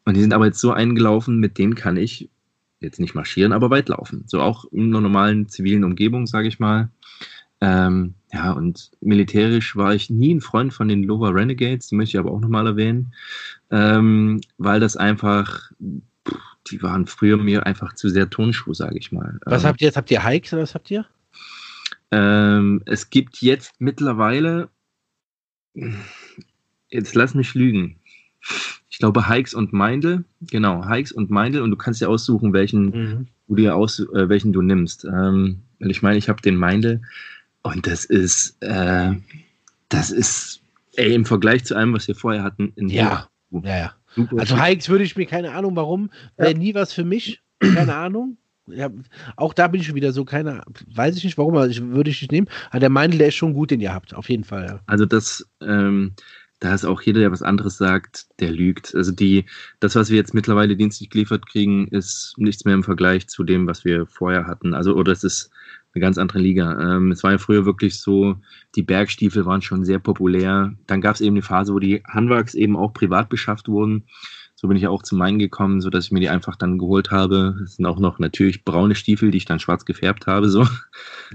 Und die sind aber jetzt so eingelaufen, mit denen kann ich jetzt nicht marschieren, aber weit laufen. So auch in einer normalen zivilen Umgebung, sage ich mal. Ähm, ja, und militärisch war ich nie ein Freund von den Lower Renegades, die möchte ich aber auch nochmal erwähnen, ähm, weil das einfach, die waren früher mir einfach zu sehr Turnschuh, sage ich mal. Was ähm, habt ihr jetzt? Habt ihr Hikes oder was habt ihr? Ähm, es gibt jetzt mittlerweile, jetzt lass mich lügen. Ich glaube Hikes und Meindl, genau, Hikes und Meindl und du kannst ja aussuchen, welchen mhm. du dir aus, äh, welchen du nimmst. Ähm, ich meine, ich habe den Meindl und das ist, äh, das ist, ey, im Vergleich zu allem, was wir vorher hatten, in ja, ja, ja. Also Hikes würde ich mir keine Ahnung warum, wäre ja. nie was für mich, keine Ahnung. Ja, auch da bin ich schon wieder so, keine, weiß ich nicht warum, aber ich würde ich nicht nehmen. Aber der Meindl, der ist schon gut, den ihr habt, auf jeden Fall. Ja. Also das, ähm, da ist auch jeder, der was anderes sagt, der lügt. Also die, das, was wir jetzt mittlerweile dienstlich geliefert kriegen, ist nichts mehr im Vergleich zu dem, was wir vorher hatten. Also, oder es ist eine ganz andere Liga. Ähm, es war ja früher wirklich so, die Bergstiefel waren schon sehr populär. Dann gab es eben eine Phase, wo die Hanwachs eben auch privat beschafft wurden. So bin ich ja auch zu meinen gekommen, so dass ich mir die einfach dann geholt habe. Das sind auch noch natürlich braune Stiefel, die ich dann schwarz gefärbt habe, so.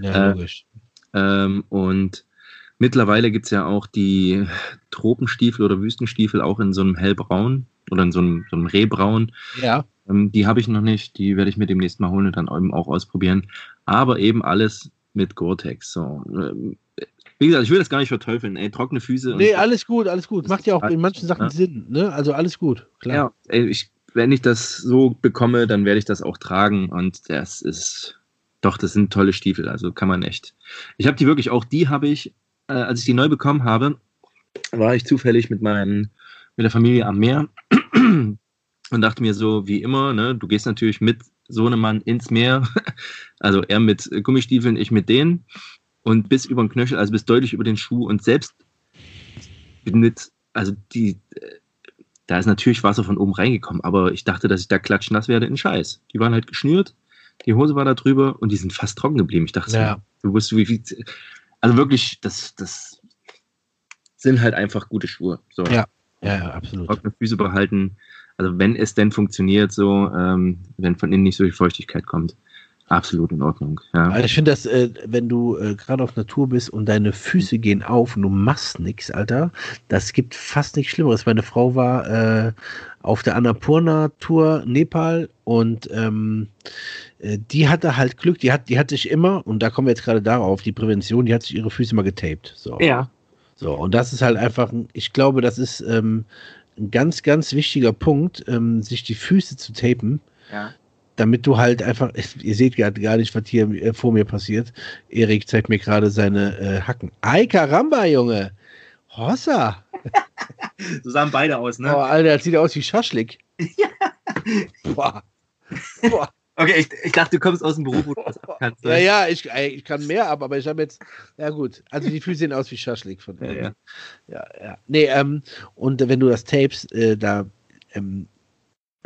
Ja, logisch. Äh, ähm, und Mittlerweile gibt es ja auch die Tropenstiefel oder Wüstenstiefel auch in so einem hellbraun oder in so einem, so einem Rehbraun. Ja. Ähm, die habe ich noch nicht, die werde ich mir demnächst mal holen und dann eben auch ausprobieren. Aber eben alles mit Gore-Tex. So. Ähm, wie gesagt, ich will das gar nicht verteufeln. Ey, trockene Füße. Nee, alles gut, alles gut. Macht ja auch in manchen Sachen ja. Sinn. Ne? Also alles gut, klar. Ja, ey, ich, wenn ich das so bekomme, dann werde ich das auch tragen und das ist, doch, das sind tolle Stiefel, also kann man echt. Ich habe die wirklich auch, die habe ich, äh, als ich die neu bekommen habe, war ich zufällig mit meinen, mit der Familie am Meer und dachte mir so, wie immer, ne, du gehst natürlich mit so einem Mann ins Meer, also er mit Gummistiefeln, ich mit denen und bis über den Knöchel, also bis deutlich über den Schuh und selbst mit, also die, da ist natürlich Wasser von oben reingekommen, aber ich dachte, dass ich da klatschnass werde in Scheiß. Die waren halt geschnürt, die Hose war da drüber und die sind fast trocken geblieben. Ich dachte, Ja. du wusst, wie viel, also wirklich, das, das sind halt einfach gute Schuhe. So. Ja. Ja, ja, absolut. trockene Füße behalten. Also wenn es denn funktioniert, so, ähm, wenn von innen nicht so viel Feuchtigkeit kommt, absolut in Ordnung. Ja. Also ich finde das, äh, wenn du äh, gerade auf Natur bist und deine Füße gehen auf und du machst nichts, Alter, das gibt fast nichts Schlimmeres. Meine Frau war äh, auf der Annapurna-Tour Nepal und ähm, äh, die hatte halt Glück, die hat, die hat sich immer, und da kommen wir jetzt gerade darauf, die Prävention, die hat sich ihre Füße mal getaped. So. ja. So, und das ist halt einfach, ein- ich glaube, das ist ähm, ein ganz, ganz wichtiger Punkt, ähm, sich die Füße zu tapen, ja. Damit du halt einfach, ihr seht gerade gar nicht, was hier äh, vor mir passiert. Erik zeigt mir gerade seine äh, Hacken. Ay, caramba, Junge! Hossa! So sahen beide aus, ne? Oh, Alter, das sieht aus wie Schaschlik. Boah. Boah. Okay, ich, ich dachte, du kommst aus dem Beruf, wo du das kannst. Ja, ja, ich, ich kann mehr ab, aber ich habe jetzt, ja gut, also die Füße sehen aus wie Schaschlik von Ja, ja. ja, ja. Nee, ähm, und wenn du das tapest, äh, da, ähm,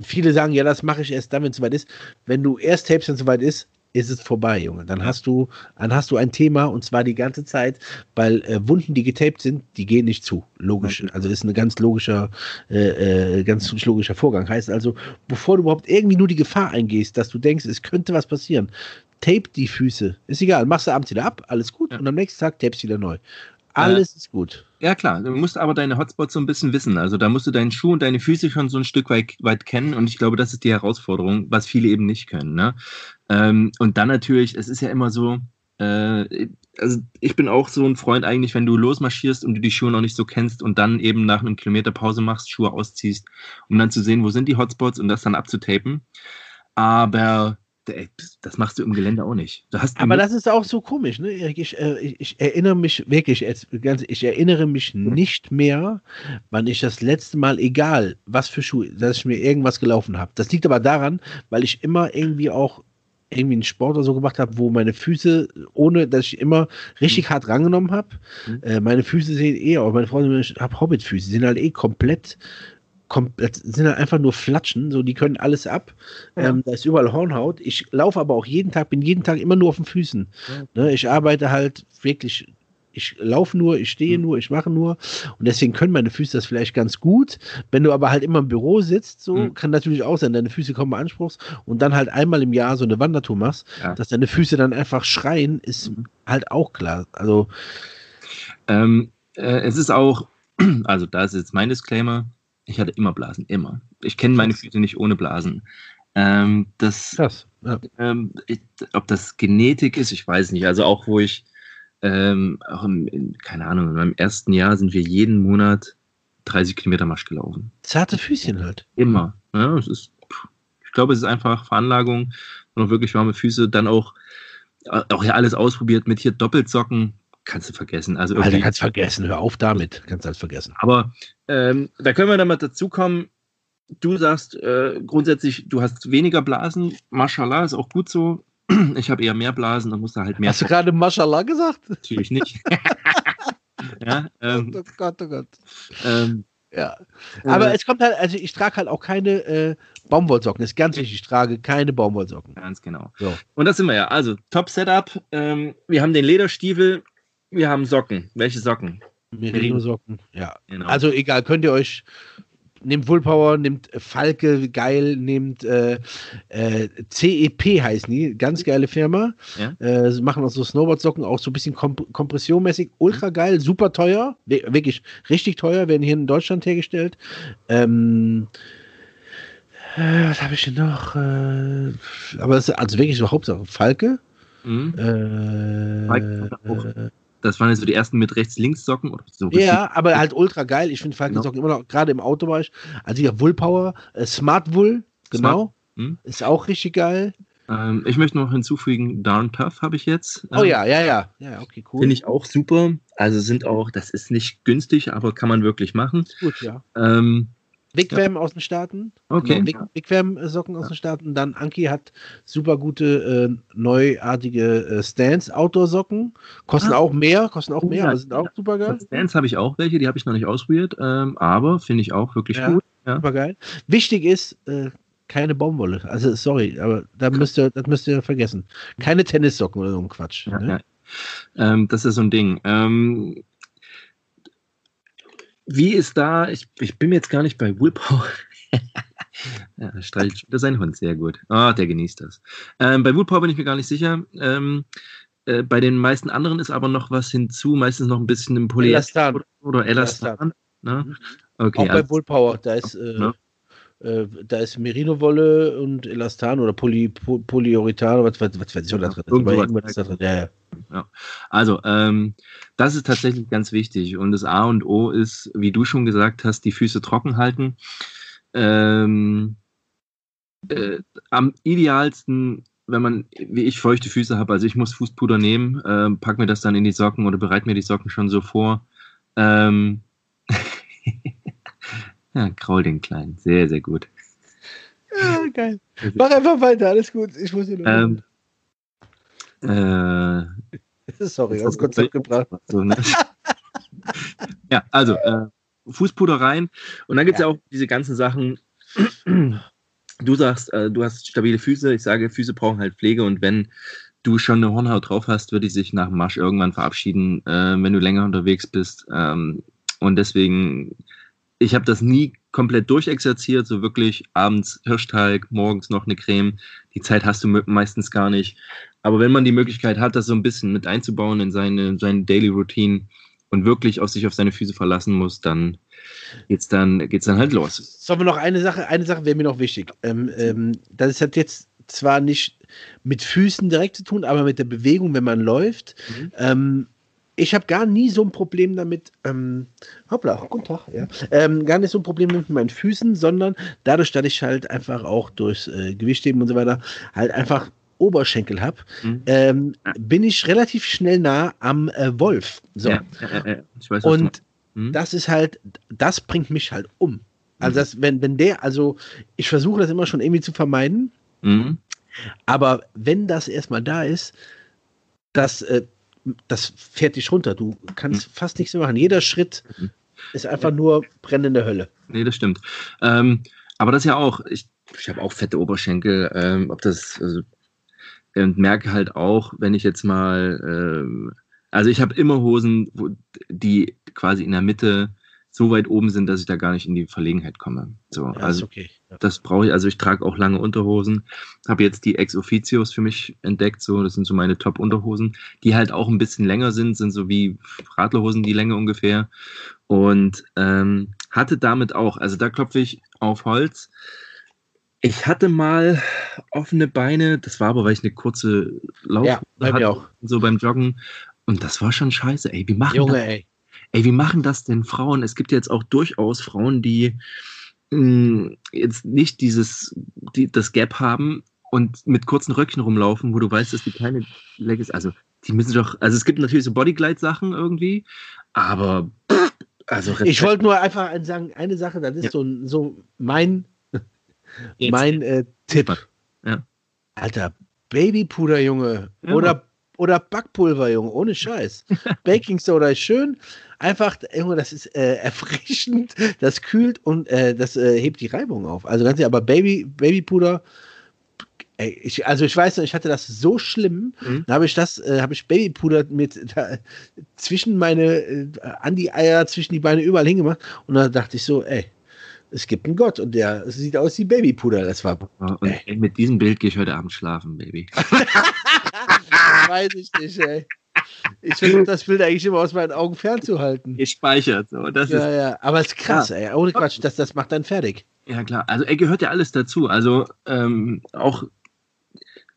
viele sagen, ja, das mache ich erst dann, wenn es soweit ist. Wenn du erst tapest, wenn es soweit ist, ist es vorbei, Junge. Dann hast du, dann hast du ein Thema und zwar die ganze Zeit, weil äh, Wunden, die getaped sind, die gehen nicht zu. Logisch. Also ist ein ganz logischer, äh, äh, ganz logischer Vorgang. Heißt also, bevor du überhaupt irgendwie nur die Gefahr eingehst, dass du denkst, es könnte was passieren, tape die Füße. Ist egal, machst du abends wieder ab, alles gut Ja. und am nächsten Tag tapest wieder neu. Alles ist gut. Ja, klar. Du musst aber deine Hotspots so ein bisschen wissen. Also da musst du deinen Schuh und deine Füße schon so ein Stück weit, weit kennen. Und ich glaube, das ist die Herausforderung, was viele eben nicht können. Ne? Ähm, und dann natürlich, es ist ja immer so, äh, also ich bin auch so ein Freund eigentlich, wenn du losmarschierst und du die Schuhe noch nicht so kennst und dann eben nach einem Kilometer Pause machst, Schuhe ausziehst, um dann zu sehen, wo sind die Hotspots und das dann abzutapen. Aber das machst du im Gelände auch nicht. Aber das ist auch so komisch, ne? Erik? Ich, äh, ich, erinnere mich wirklich, ganz, ich erinnere mich nicht mehr, wann ich das letzte Mal, egal was für Schuhe, dass ich mir irgendwas gelaufen habe. Das liegt aber daran, weil ich immer irgendwie auch irgendwie einen Sport oder so gemacht habe, wo meine Füße, ohne dass ich immer richtig hart rangenommen habe, Mhm. äh, meine Füße sehen eh, auch meine Freunde, ich habe Hobbitfüße, die sind halt eh komplett, komplett, sind halt einfach nur Flatschen, so die können alles ab. Ja. Ähm, da ist überall Hornhaut. Ich laufe aber auch jeden Tag, bin jeden Tag immer nur auf den Füßen. Ja. Ne, ich arbeite halt wirklich, ich laufe nur, ich stehe Mhm. nur, ich mache nur. Und deswegen können meine Füße das vielleicht ganz gut. Wenn du aber halt immer im Büro sitzt, so Mhm. kann natürlich auch sein, deine Füße kommen beanspruchst und dann halt einmal im Jahr so eine Wandertour machst, Ja. dass deine Füße dann einfach schreien, ist Mhm. halt auch klar. Also, Ähm, äh, es ist auch, also da ist jetzt mein Disclaimer, ich hatte immer Blasen, immer. Ich kenne meine Füße nicht ohne Blasen. Ähm, das, krass. Ja. ähm, ich, ob das Genetik ist, ich weiß nicht. Also auch wo ich, ähm, auch im, in, keine Ahnung, in meinem ersten Jahr sind wir jeden Monat 30 Kilometer Marsch gelaufen. Zarte Füßchen halt. Immer. Ja, es ist, ich glaube, es ist einfach Veranlagung und auch wirklich warme Füße. Dann auch, auch ja alles ausprobiert mit hier Doppelsocken. Kannst du vergessen. Also Alter, kannst vergessen, hör auf damit. Kannst alles vergessen. aber ähm, da können wir dann mal dazu kommen. Du sagst äh, grundsätzlich, du hast weniger Blasen. Mashallah ist auch gut so. Ich habe eher mehr Blasen, dann musst du halt mehr. Hast du gerade Mashallah gesagt? Natürlich nicht. ja, ähm, oh Gott, oh Gott. ähm, Ja. Aber äh, es kommt halt, also ich trage halt auch keine äh, Baumwollsocken. Das ist ganz wichtig, ich trage keine Baumwollsocken. Ganz genau. So. Und das sind wir ja. Also, Top-Setup. Ähm, wir haben den Lederstiefel, wir haben Socken. Welche Socken? Merino-Socken, ja. Genau. Also egal, könnt ihr euch, nehmt Woolpower, nehmt Falke, geil, nehmt äh, äh, CEP heißen die, ganz geile Firma. Ja. Äh, sie machen auch so Snowboard-Socken, auch so ein bisschen komp kompressionmäßig, ultra geil, super teuer, wir- wirklich richtig teuer, werden hier in Deutschland hergestellt. Ähm, äh, was habe ich denn noch? Äh, aber das ist also wirklich so Hauptsache Falke. Mhm. Äh, Falke. Das waren jetzt so die ersten mit rechts-links-Socken. oder So ja, aber halt ultra geil. Ich finde Falkensocken genau. immer noch, gerade im Autobereich. Also hier Woolpower, äh, Smart Wool, genau. Smart. Hm? Ist auch richtig geil. Ähm, ich möchte noch hinzufügen, Darn Tough habe ich jetzt. Ähm, oh ja, ja, ja. Ja, okay, cool. Finde ich auch super. Also sind auch, das ist nicht günstig, aber kann man wirklich machen. Gut, ja. Ähm, Wigwam ja. aus den Staaten. Okay. Genau, Wigwam-Socken aus den Staaten. Dann Anki hat super gute, äh, neuartige äh, Stance Outdoor-Socken. Kosten ah. auch mehr, kosten auch oh, mehr, ja. aber sind auch super geil. Stance habe ich auch welche, die habe ich noch nicht ausprobiert, ähm, aber finde ich auch wirklich ja, gut. Ja. Super geil. Wichtig ist, äh, keine Baumwolle. Also sorry, aber da müsst ihr, das müsst ihr vergessen. Keine Tennissocken oder so ein Quatsch. Ne? Ähm, das ist so ein Ding. Ähm, wie ist da, ich, ich bin mir jetzt gar nicht bei Willpower. ja, streicht wieder sein Hund sehr gut. Ah, oh, der genießt das. Ähm, bei Willpower bin ich mir gar nicht sicher. Ähm, äh, bei den meisten anderen ist aber noch was hinzu, meistens noch ein bisschen im Polyester oder, oder Elastan. Elastan. Ne? Mhm. Okay, Auch bei also, Willpower, da ist, äh, ne? Äh, da ist Merino-Wolle und Elastan oder Poly, Polyurethan, was, was, was weiß ich, da drin ist. Da drin. Ja, ja. Ja. Also, ähm, das ist tatsächlich ganz wichtig. Und das A und O ist, wie du schon gesagt hast, die Füße trocken halten. Ähm, äh, am idealsten, wenn man, wie ich, feuchte Füße habe, also ich muss Fußpuder nehmen, äh, pack mir das dann in die Socken oder bereite mir die Socken schon so vor. Ähm, ja, kraul den Kleinen. Sehr, sehr gut. Ja, geil. Mach einfach weiter, alles gut. Ich muss nur. Ähm, äh, Sorry, aus Konzept gebracht. So, ne? ja, also äh, Fußpuder rein. Und dann gibt es ja. ja. auch diese ganzen Sachen. Du sagst, äh, du hast stabile Füße. Ich sage, Füße brauchen halt Pflege. Und wenn du schon eine Hornhaut drauf hast, würde die sich nach dem Marsch irgendwann verabschieden, äh, wenn du länger unterwegs bist. Ähm, und deswegen, ich habe das nie komplett durchexerziert, so wirklich abends Hirschteig, morgens noch eine Creme. Die Zeit hast du meistens gar nicht. Aber wenn man die Möglichkeit hat, das so ein bisschen mit einzubauen in seine, seine Daily Routine und wirklich auf sich auf seine Füße verlassen muss, dann geht's dann, geht's dann halt los. Sollen wir noch eine Sache, eine Sache wäre mir noch wichtig. Ähm, ähm, das hat jetzt zwar nicht mit Füßen direkt zu tun, aber mit der Bewegung, wenn man läuft. Mhm. Ähm, ich habe gar nie so ein Problem damit, ähm, hoppla, guten Tag, ja, ähm, gar nicht so ein Problem mit meinen Füßen, sondern dadurch, dass ich halt einfach auch durchs äh, Gewichtheben und so weiter halt einfach Oberschenkel habe, mhm. ähm, bin ich relativ schnell nah am äh, Wolf. So. Ja, ja, ja, weiß, und mhm. das ist halt, das bringt mich halt um. Also, mhm. das, wenn, wenn der, also ich versuche das immer schon irgendwie zu vermeiden, mhm. aber wenn das erstmal da ist, das, äh, das fährt dich runter. Du kannst mhm. fast nichts mehr machen. Jeder Schritt mhm. ist einfach nur brennende Hölle. Nee, das stimmt. Ähm, aber das ist ja auch, ich, ich habe auch fette Oberschenkel, ähm, ob das, also und merke halt auch, wenn ich jetzt mal, äh, also ich habe immer Hosen, wo, die quasi in der Mitte so weit oben sind, dass ich da gar nicht in die Verlegenheit komme. So, ja, also okay. ja. das brauche ich. Also ich trage auch lange Unterhosen. Habe jetzt die Ex Officios für mich entdeckt. So, das sind so meine Top-Unterhosen, die halt auch ein bisschen länger sind, sind so wie Radlerhosen die Länge ungefähr. Und ähm, hatte damit auch, also da klopfe ich auf Holz. Ich hatte mal offene Beine, das war aber, weil ich eine kurze Lauf ja, hatte, auch. so beim Joggen. Und das war schon scheiße, ey. Wie machen Junge, das? ey. Ey, wie machen das denn Frauen? Es gibt jetzt auch durchaus Frauen, die mh, hm, jetzt nicht dieses, die, das Gap haben und mit kurzen Röckchen rumlaufen, wo du weißt, dass die keine Leg ist. Also, die müssen doch, also es gibt natürlich so Bodyglide-Sachen irgendwie, aber also Ich wollte nur einfach sagen, eine Sache, das ist ja. so, so mein Jetzt. Mein äh, Tipp. Ja. Alter, Babypuder, Junge. Ja. Oder, oder Backpulver, Junge. Ohne Scheiß. Baking Soda ist schön. Einfach, Junge, das ist äh, erfrischend. Das kühlt und äh, das äh, hebt die Reibung auf. Also ganz ehrlich, aber Baby, Babypuder. Ey, ich, also ich weiß noch, ich hatte das so schlimm, mhm. da habe ich das, äh, habe ich Babypuder mit da, zwischen meine, äh, an die Eier, zwischen die Beine überall hingemacht und da dachte ich so, ey, es gibt einen Gott und der sieht aus wie Babypuder. Das war. Und ey. mit diesem Bild gehe ich heute Abend schlafen, Baby. weiß ich nicht, ey. Ich versuche das Bild eigentlich immer aus meinen Augen fernzuhalten. Gespeichert. So. Das ja, ist, ja. Aber es ist krass, ja. ey. Ohne Quatsch, das, das macht dann fertig. Ja, klar. Also, er gehört ja alles dazu. Also, ähm, auch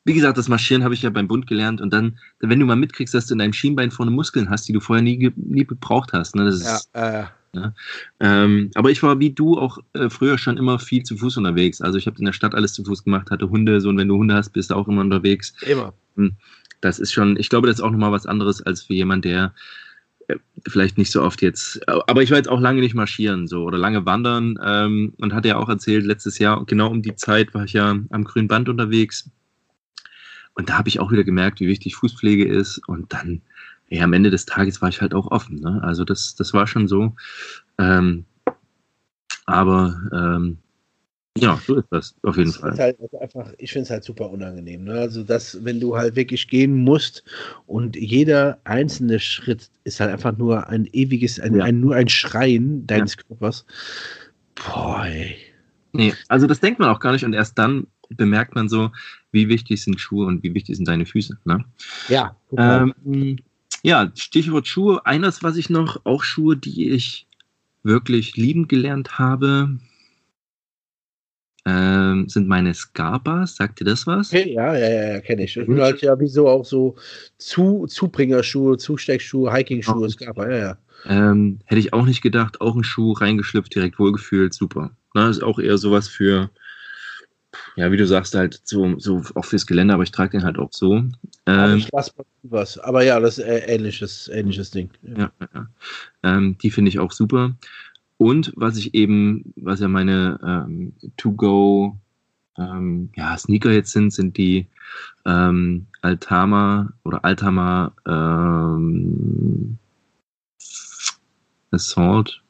wie gesagt, das Marschieren habe ich ja beim Bund gelernt und dann, wenn du mal mitkriegst, dass du in deinem Schienbein vorne Muskeln hast, die du vorher nie, nie gebraucht hast. Ne? Das ist, ja, äh. ja. Ähm, aber ich war wie du auch äh, früher schon immer viel zu Fuß unterwegs. Also ich habe in der Stadt alles zu Fuß gemacht, hatte Hunde, so und wenn du Hunde hast, bist du auch immer unterwegs. Immer. Das ist schon, ich glaube, das ist auch nochmal was anderes als für jemand, der äh, vielleicht nicht so oft jetzt, aber ich war jetzt auch lange nicht marschieren so oder lange wandern ähm, und hatte ja auch erzählt, letztes Jahr, genau um die Zeit war ich ja am grünen Band unterwegs und da habe ich auch wieder gemerkt, wie wichtig Fußpflege ist. Und dann, ja, am Ende des Tages war ich halt auch offen. Ne? Also das, das war schon so. Ähm, aber ähm, ja, so ist das auf jeden das Fall. Halt einfach, ich finde es halt super unangenehm. Ne? Also, dass, wenn du halt wirklich gehen musst und jeder einzelne Schritt ist halt einfach nur ein ewiges, ein, ja. ein nur ein Schreien deines ja. Körpers. Boah, ey. Nee, also das denkt man auch gar nicht und erst dann bemerkt man so, wie wichtig sind Schuhe und wie wichtig sind deine Füße. Ne? Ja. Ähm, ja, Stichwort Schuhe. Eines, was ich noch, auch Schuhe, die ich wirklich lieben gelernt habe, ähm, sind meine Scarpas. Sagt ihr das was? Okay, ja, ja, ja, kenne ich. Das sind halt ja wieso auch so Zu Zubringerschuhe, Zusteckschuhe, Hiking-Schuhe, Scarpa, ja, ja. Ähm, hätte ich auch nicht gedacht, auch ein Schuh reingeschlüpft, direkt wohlgefühlt, super. Ne, ist auch eher sowas für ja, wie du sagst, halt so, so auch fürs Gelände, aber ich trage den halt auch so. Ähm, ich lasse was. Aber ja, das ist äh, ähnliches, ähnliches Ding. Ja, ja, ja. Ähm, die finde ich auch super. Und was ich eben, was ja meine ähm, To-Go ähm, ja, Sneaker jetzt sind, sind die ähm, Altama oder Altama ähm, Assault.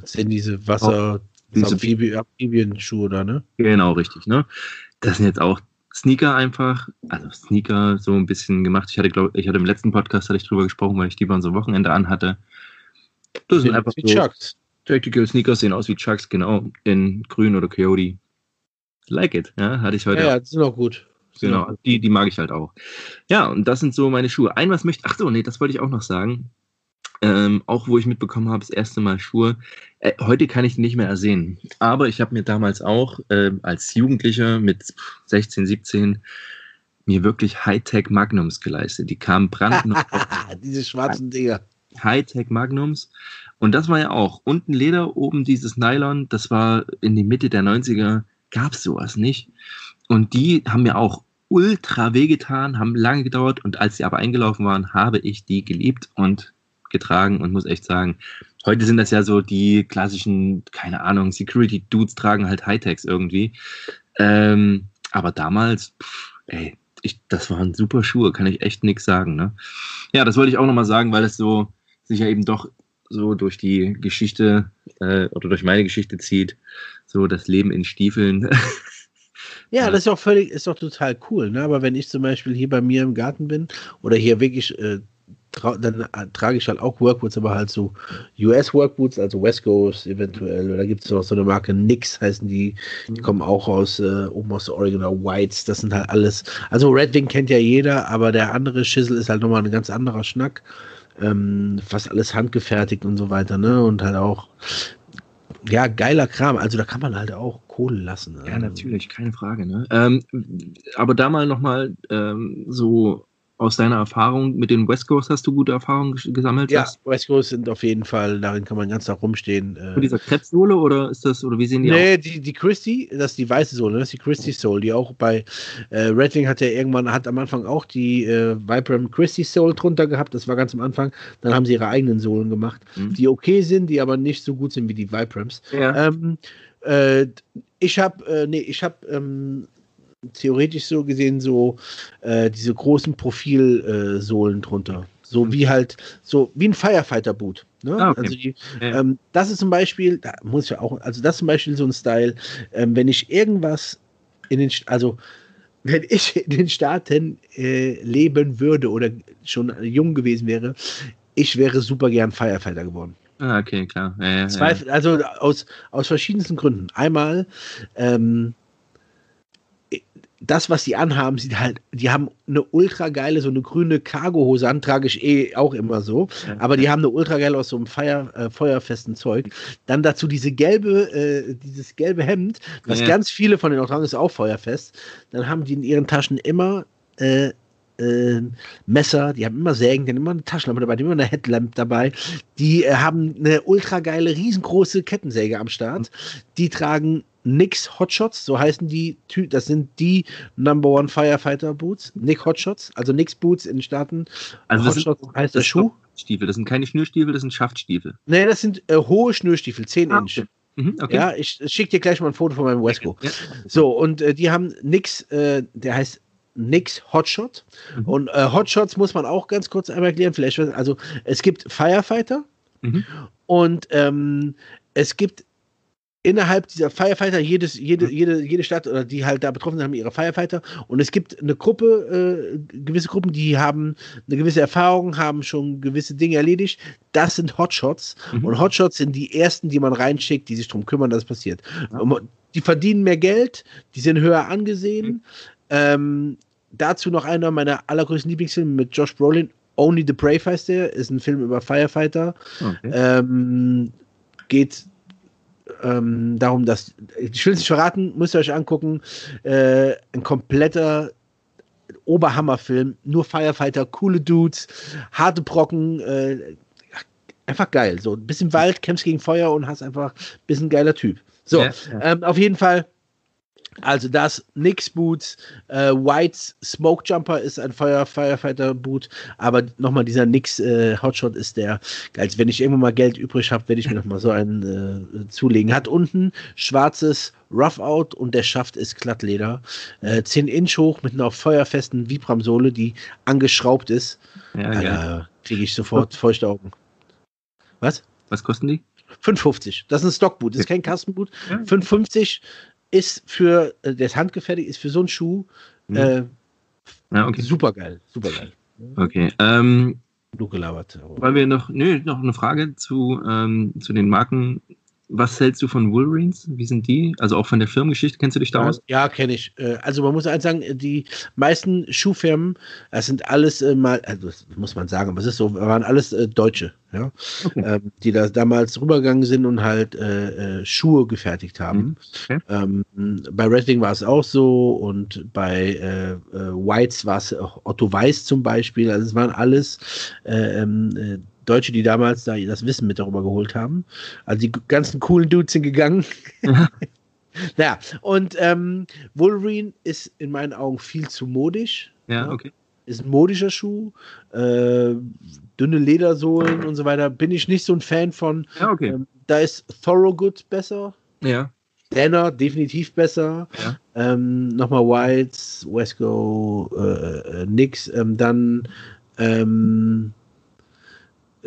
Das sind diese Wasser, diese Amphibien-Schuhe da, ne? Genau, richtig, ne? Das sind jetzt auch Sneaker einfach, also Sneaker so ein bisschen gemacht. Ich hatte, glaube ich, hatte im letzten Podcast hatte ich drüber gesprochen, weil ich die bei unserem Wochenende anhatte. Das sind einfach wie so Chucks. Tactical Sneakers sehen aus wie Chucks, genau, in grün oder Coyote. Like it, ja, hatte ich heute. Ja, ja das sind auch gut. Genau, die, die mag ich halt auch. Ja, und das sind so meine Schuhe. Ein was möchte, ach so, nee, das wollte ich auch noch sagen. Ähm, auch wo ich mitbekommen habe, das erste Mal Schuhe. Äh, heute kann ich die nicht mehr ersehen. Aber ich habe mir damals auch äh, als Jugendlicher mit 16, 17 mir wirklich Hightech Magnums geleistet. Die kamen brandneu. Diese schwarzen Dinger. Hightech Magnums. Und das war ja auch unten Leder, oben dieses Nylon. Das war in die Mitte der 90er, gab es sowas nicht. Und die haben mir auch ultra wehgetan, haben lange gedauert. Und als sie aber eingelaufen waren, habe ich die geliebt und getragen und muss echt sagen, heute sind das ja so die klassischen, keine Ahnung, Security-Dudes tragen halt Hightechs irgendwie. Ähm, aber damals, pff, ey, ich, das waren super Schuhe, kann ich echt nichts sagen. Ne? Ja, das wollte ich auch nochmal sagen, weil es so sich ja eben doch so durch die Geschichte äh, oder durch meine Geschichte zieht, so das Leben in Stiefeln. Ja, das ist auch völlig, ist doch total cool, ne? Aber wenn ich zum Beispiel hier bei mir im Garten bin oder hier wirklich äh, dann äh, trage ich halt auch Workboots, aber halt so US-Workboots, also West Coast eventuell. Oder gibt es noch so eine Marke Nix, heißen die. Die kommen auch aus äh, oben aus Oregon oder Whites. Das sind halt alles. Also Red Wing kennt ja jeder, aber der andere Schissel ist halt nochmal ein ganz anderer Schnack. Ähm, fast alles handgefertigt und so weiter, ne? Und halt auch. Ja, geiler Kram. Also da kann man halt auch Kohle lassen. Ja, natürlich, keine Frage. Ne? Ähm, aber da mal nochmal ähm, so aus deiner Erfahrung mit den West Coast hast du gute Erfahrungen gesammelt? Ja, hast? West Coast sind auf jeden Fall, darin kann man ganz Tag rumstehen. Äh, Mit dieser Krebssohle oder ist das, oder wie sehen die nee, aus? die, die Christie, das ist die weiße Sohle, das ist die Christie Soul, die auch bei äh, Redling hat ja irgendwann, hat am Anfang auch die äh, Vibram Christie Soul drunter gehabt, das war ganz am Anfang. Dann haben sie ihre eigenen Sohlen gemacht, mhm. die okay sind, die aber nicht so gut sind wie die Vibrams. Ja. Ähm, äh, ich habe, äh, nee, ich habe ähm, theoretisch so gesehen so äh, diese großen Profilsohlen drunter. So mhm. wie halt, so wie ein Firefighter-Boot. Ne? Ah, okay. Also die, ja. ähm, das ist zum Beispiel, da muss ich ja auch, also das ist zum Beispiel so ein Style, ähm, wenn ich irgendwas in den, also wenn ich in den Staaten äh, leben würde oder schon jung gewesen wäre, ich wäre super gern Firefighter geworden. Ah, okay, klar. Ja, ja, Zwei, also aus, aus verschiedensten Gründen. Einmal, ähm, das, was die anhaben, sieht halt, die haben eine ultra geile, so eine grüne Cargohose an, trage ich eh auch immer so, aber die haben eine ultra geile aus so einem Feier, äh, feuerfesten Zeug. Dann dazu diese gelbe, äh, dieses gelbe Hemd, was ja. ganz viele von den auch tragen, ist auch feuerfest. Dann haben die in ihren Taschen immer äh, äh, Messer, die haben immer Sägen, die haben immer eine Taschenlampe dabei, die haben immer eine Headlamp dabei. Die äh, haben eine ultra geile, riesengroße Kettensäge am Start. Die tragen Nix Hotshots, so heißen die, das sind die Number One Firefighter Boots, Nick Hotshots, also Nix Boots in den Staaten. Also Hotshots sind, heißt der Schuh. Stiefel, das sind keine Schnürstiefel, das sind Schaftstiefel. Nee, das sind äh, hohe Schnürstiefel, 10 ah, Inch. Mhm, okay. Ja, ich schicke dir gleich mal ein Foto von meinem Wesco. Ja. So, und äh, die haben Nix, äh, der heißt Nix Hotshot. Mhm. Und äh, Hotshots muss man auch ganz kurz einmal erklären. Vielleicht, also es gibt Firefighter mhm. und ähm, es gibt innerhalb dieser Firefighter, jedes, jede, jede, jede Stadt oder die halt da betroffen sind, haben ihre Firefighter. Und es gibt eine Gruppe, äh, gewisse Gruppen, die haben eine gewisse Erfahrung, haben schon gewisse Dinge erledigt. Das sind Hotshots. Mhm. Und Hotshots sind die ersten, die man reinschickt, die sich darum kümmern, dass es passiert. Ja. Die verdienen mehr Geld, die sind höher angesehen. Mhm. Ähm, dazu noch einer meiner allergrößten Lieblingsfilme mit Josh Brolin. Only the Brave heißt der, ist ein Film über Firefighter. Okay. Ähm, geht ähm, darum, dass, ich will es nicht verraten, müsst ihr euch angucken, äh, ein kompletter Oberhammerfilm, nur Firefighter, coole Dudes, harte Brocken, äh, einfach geil. So ein bisschen Wald, kämpfst gegen Feuer und hast einfach ein bisschen geiler Typ. So, ja, ja. Ähm, auf jeden Fall also das Nix Boots, äh, Whites Smoke Jumper ist ein Fire, Firefighter Boot, aber nochmal dieser Nix äh, Hotshot ist der, als wenn ich irgendwann mal Geld übrig habe, werde ich mir nochmal so einen äh, zulegen. Hat unten schwarzes Rough Out und der Schaft ist Glattleder. Äh, 10 Inch hoch mit einer feuerfesten Vibram-Sohle, die angeschraubt ist. Ja, äh, Kriege ich sofort feuchte Augen. Was? Was kosten die? 5,50. Das ist ein Stockboot, das ist kein Kastenboot. Ja. 5,50 ist für, äh, der ist handgefertigt, ist für so einen Schuh mhm. äh, ja, okay. super geil. Super geil. Okay. Ähm, du gelabert. Weil wir noch, nö, noch eine Frage zu, ähm, zu den Marken was hältst du von Wolverines? Wie sind die? Also auch von der Firmengeschichte, kennst du dich da aus? Ja, kenne ich. Äh, also man muss eins sagen, die meisten Schuhfirmen, das sind alles äh, mal, also das muss man sagen, aber es ist so, waren alles äh, Deutsche, ja, okay. ähm, die da damals rübergegangen sind und halt äh, Schuhe gefertigt haben. Mhm. Okay. Ähm, bei Wrestling war es auch so und bei äh, Whites war es Otto Weiß zum Beispiel. Also es waren alles ähm, Deutsche, die damals da das Wissen mit darüber geholt haben. Also die ganzen coolen Dudes sind gegangen. Ja. naja, und ähm, Wolverine ist in meinen Augen viel zu modisch. Ja, okay. Ist ein modischer Schuh, äh, dünne Ledersohlen und so weiter. Bin ich nicht so ein Fan von. Ja, okay. Ähm, da ist Thorogood besser. Ja. Danner definitiv besser. Ja. Ähm, Nochmal Whites, Wesco, äh, äh, Nix. Ähm, dann ähm,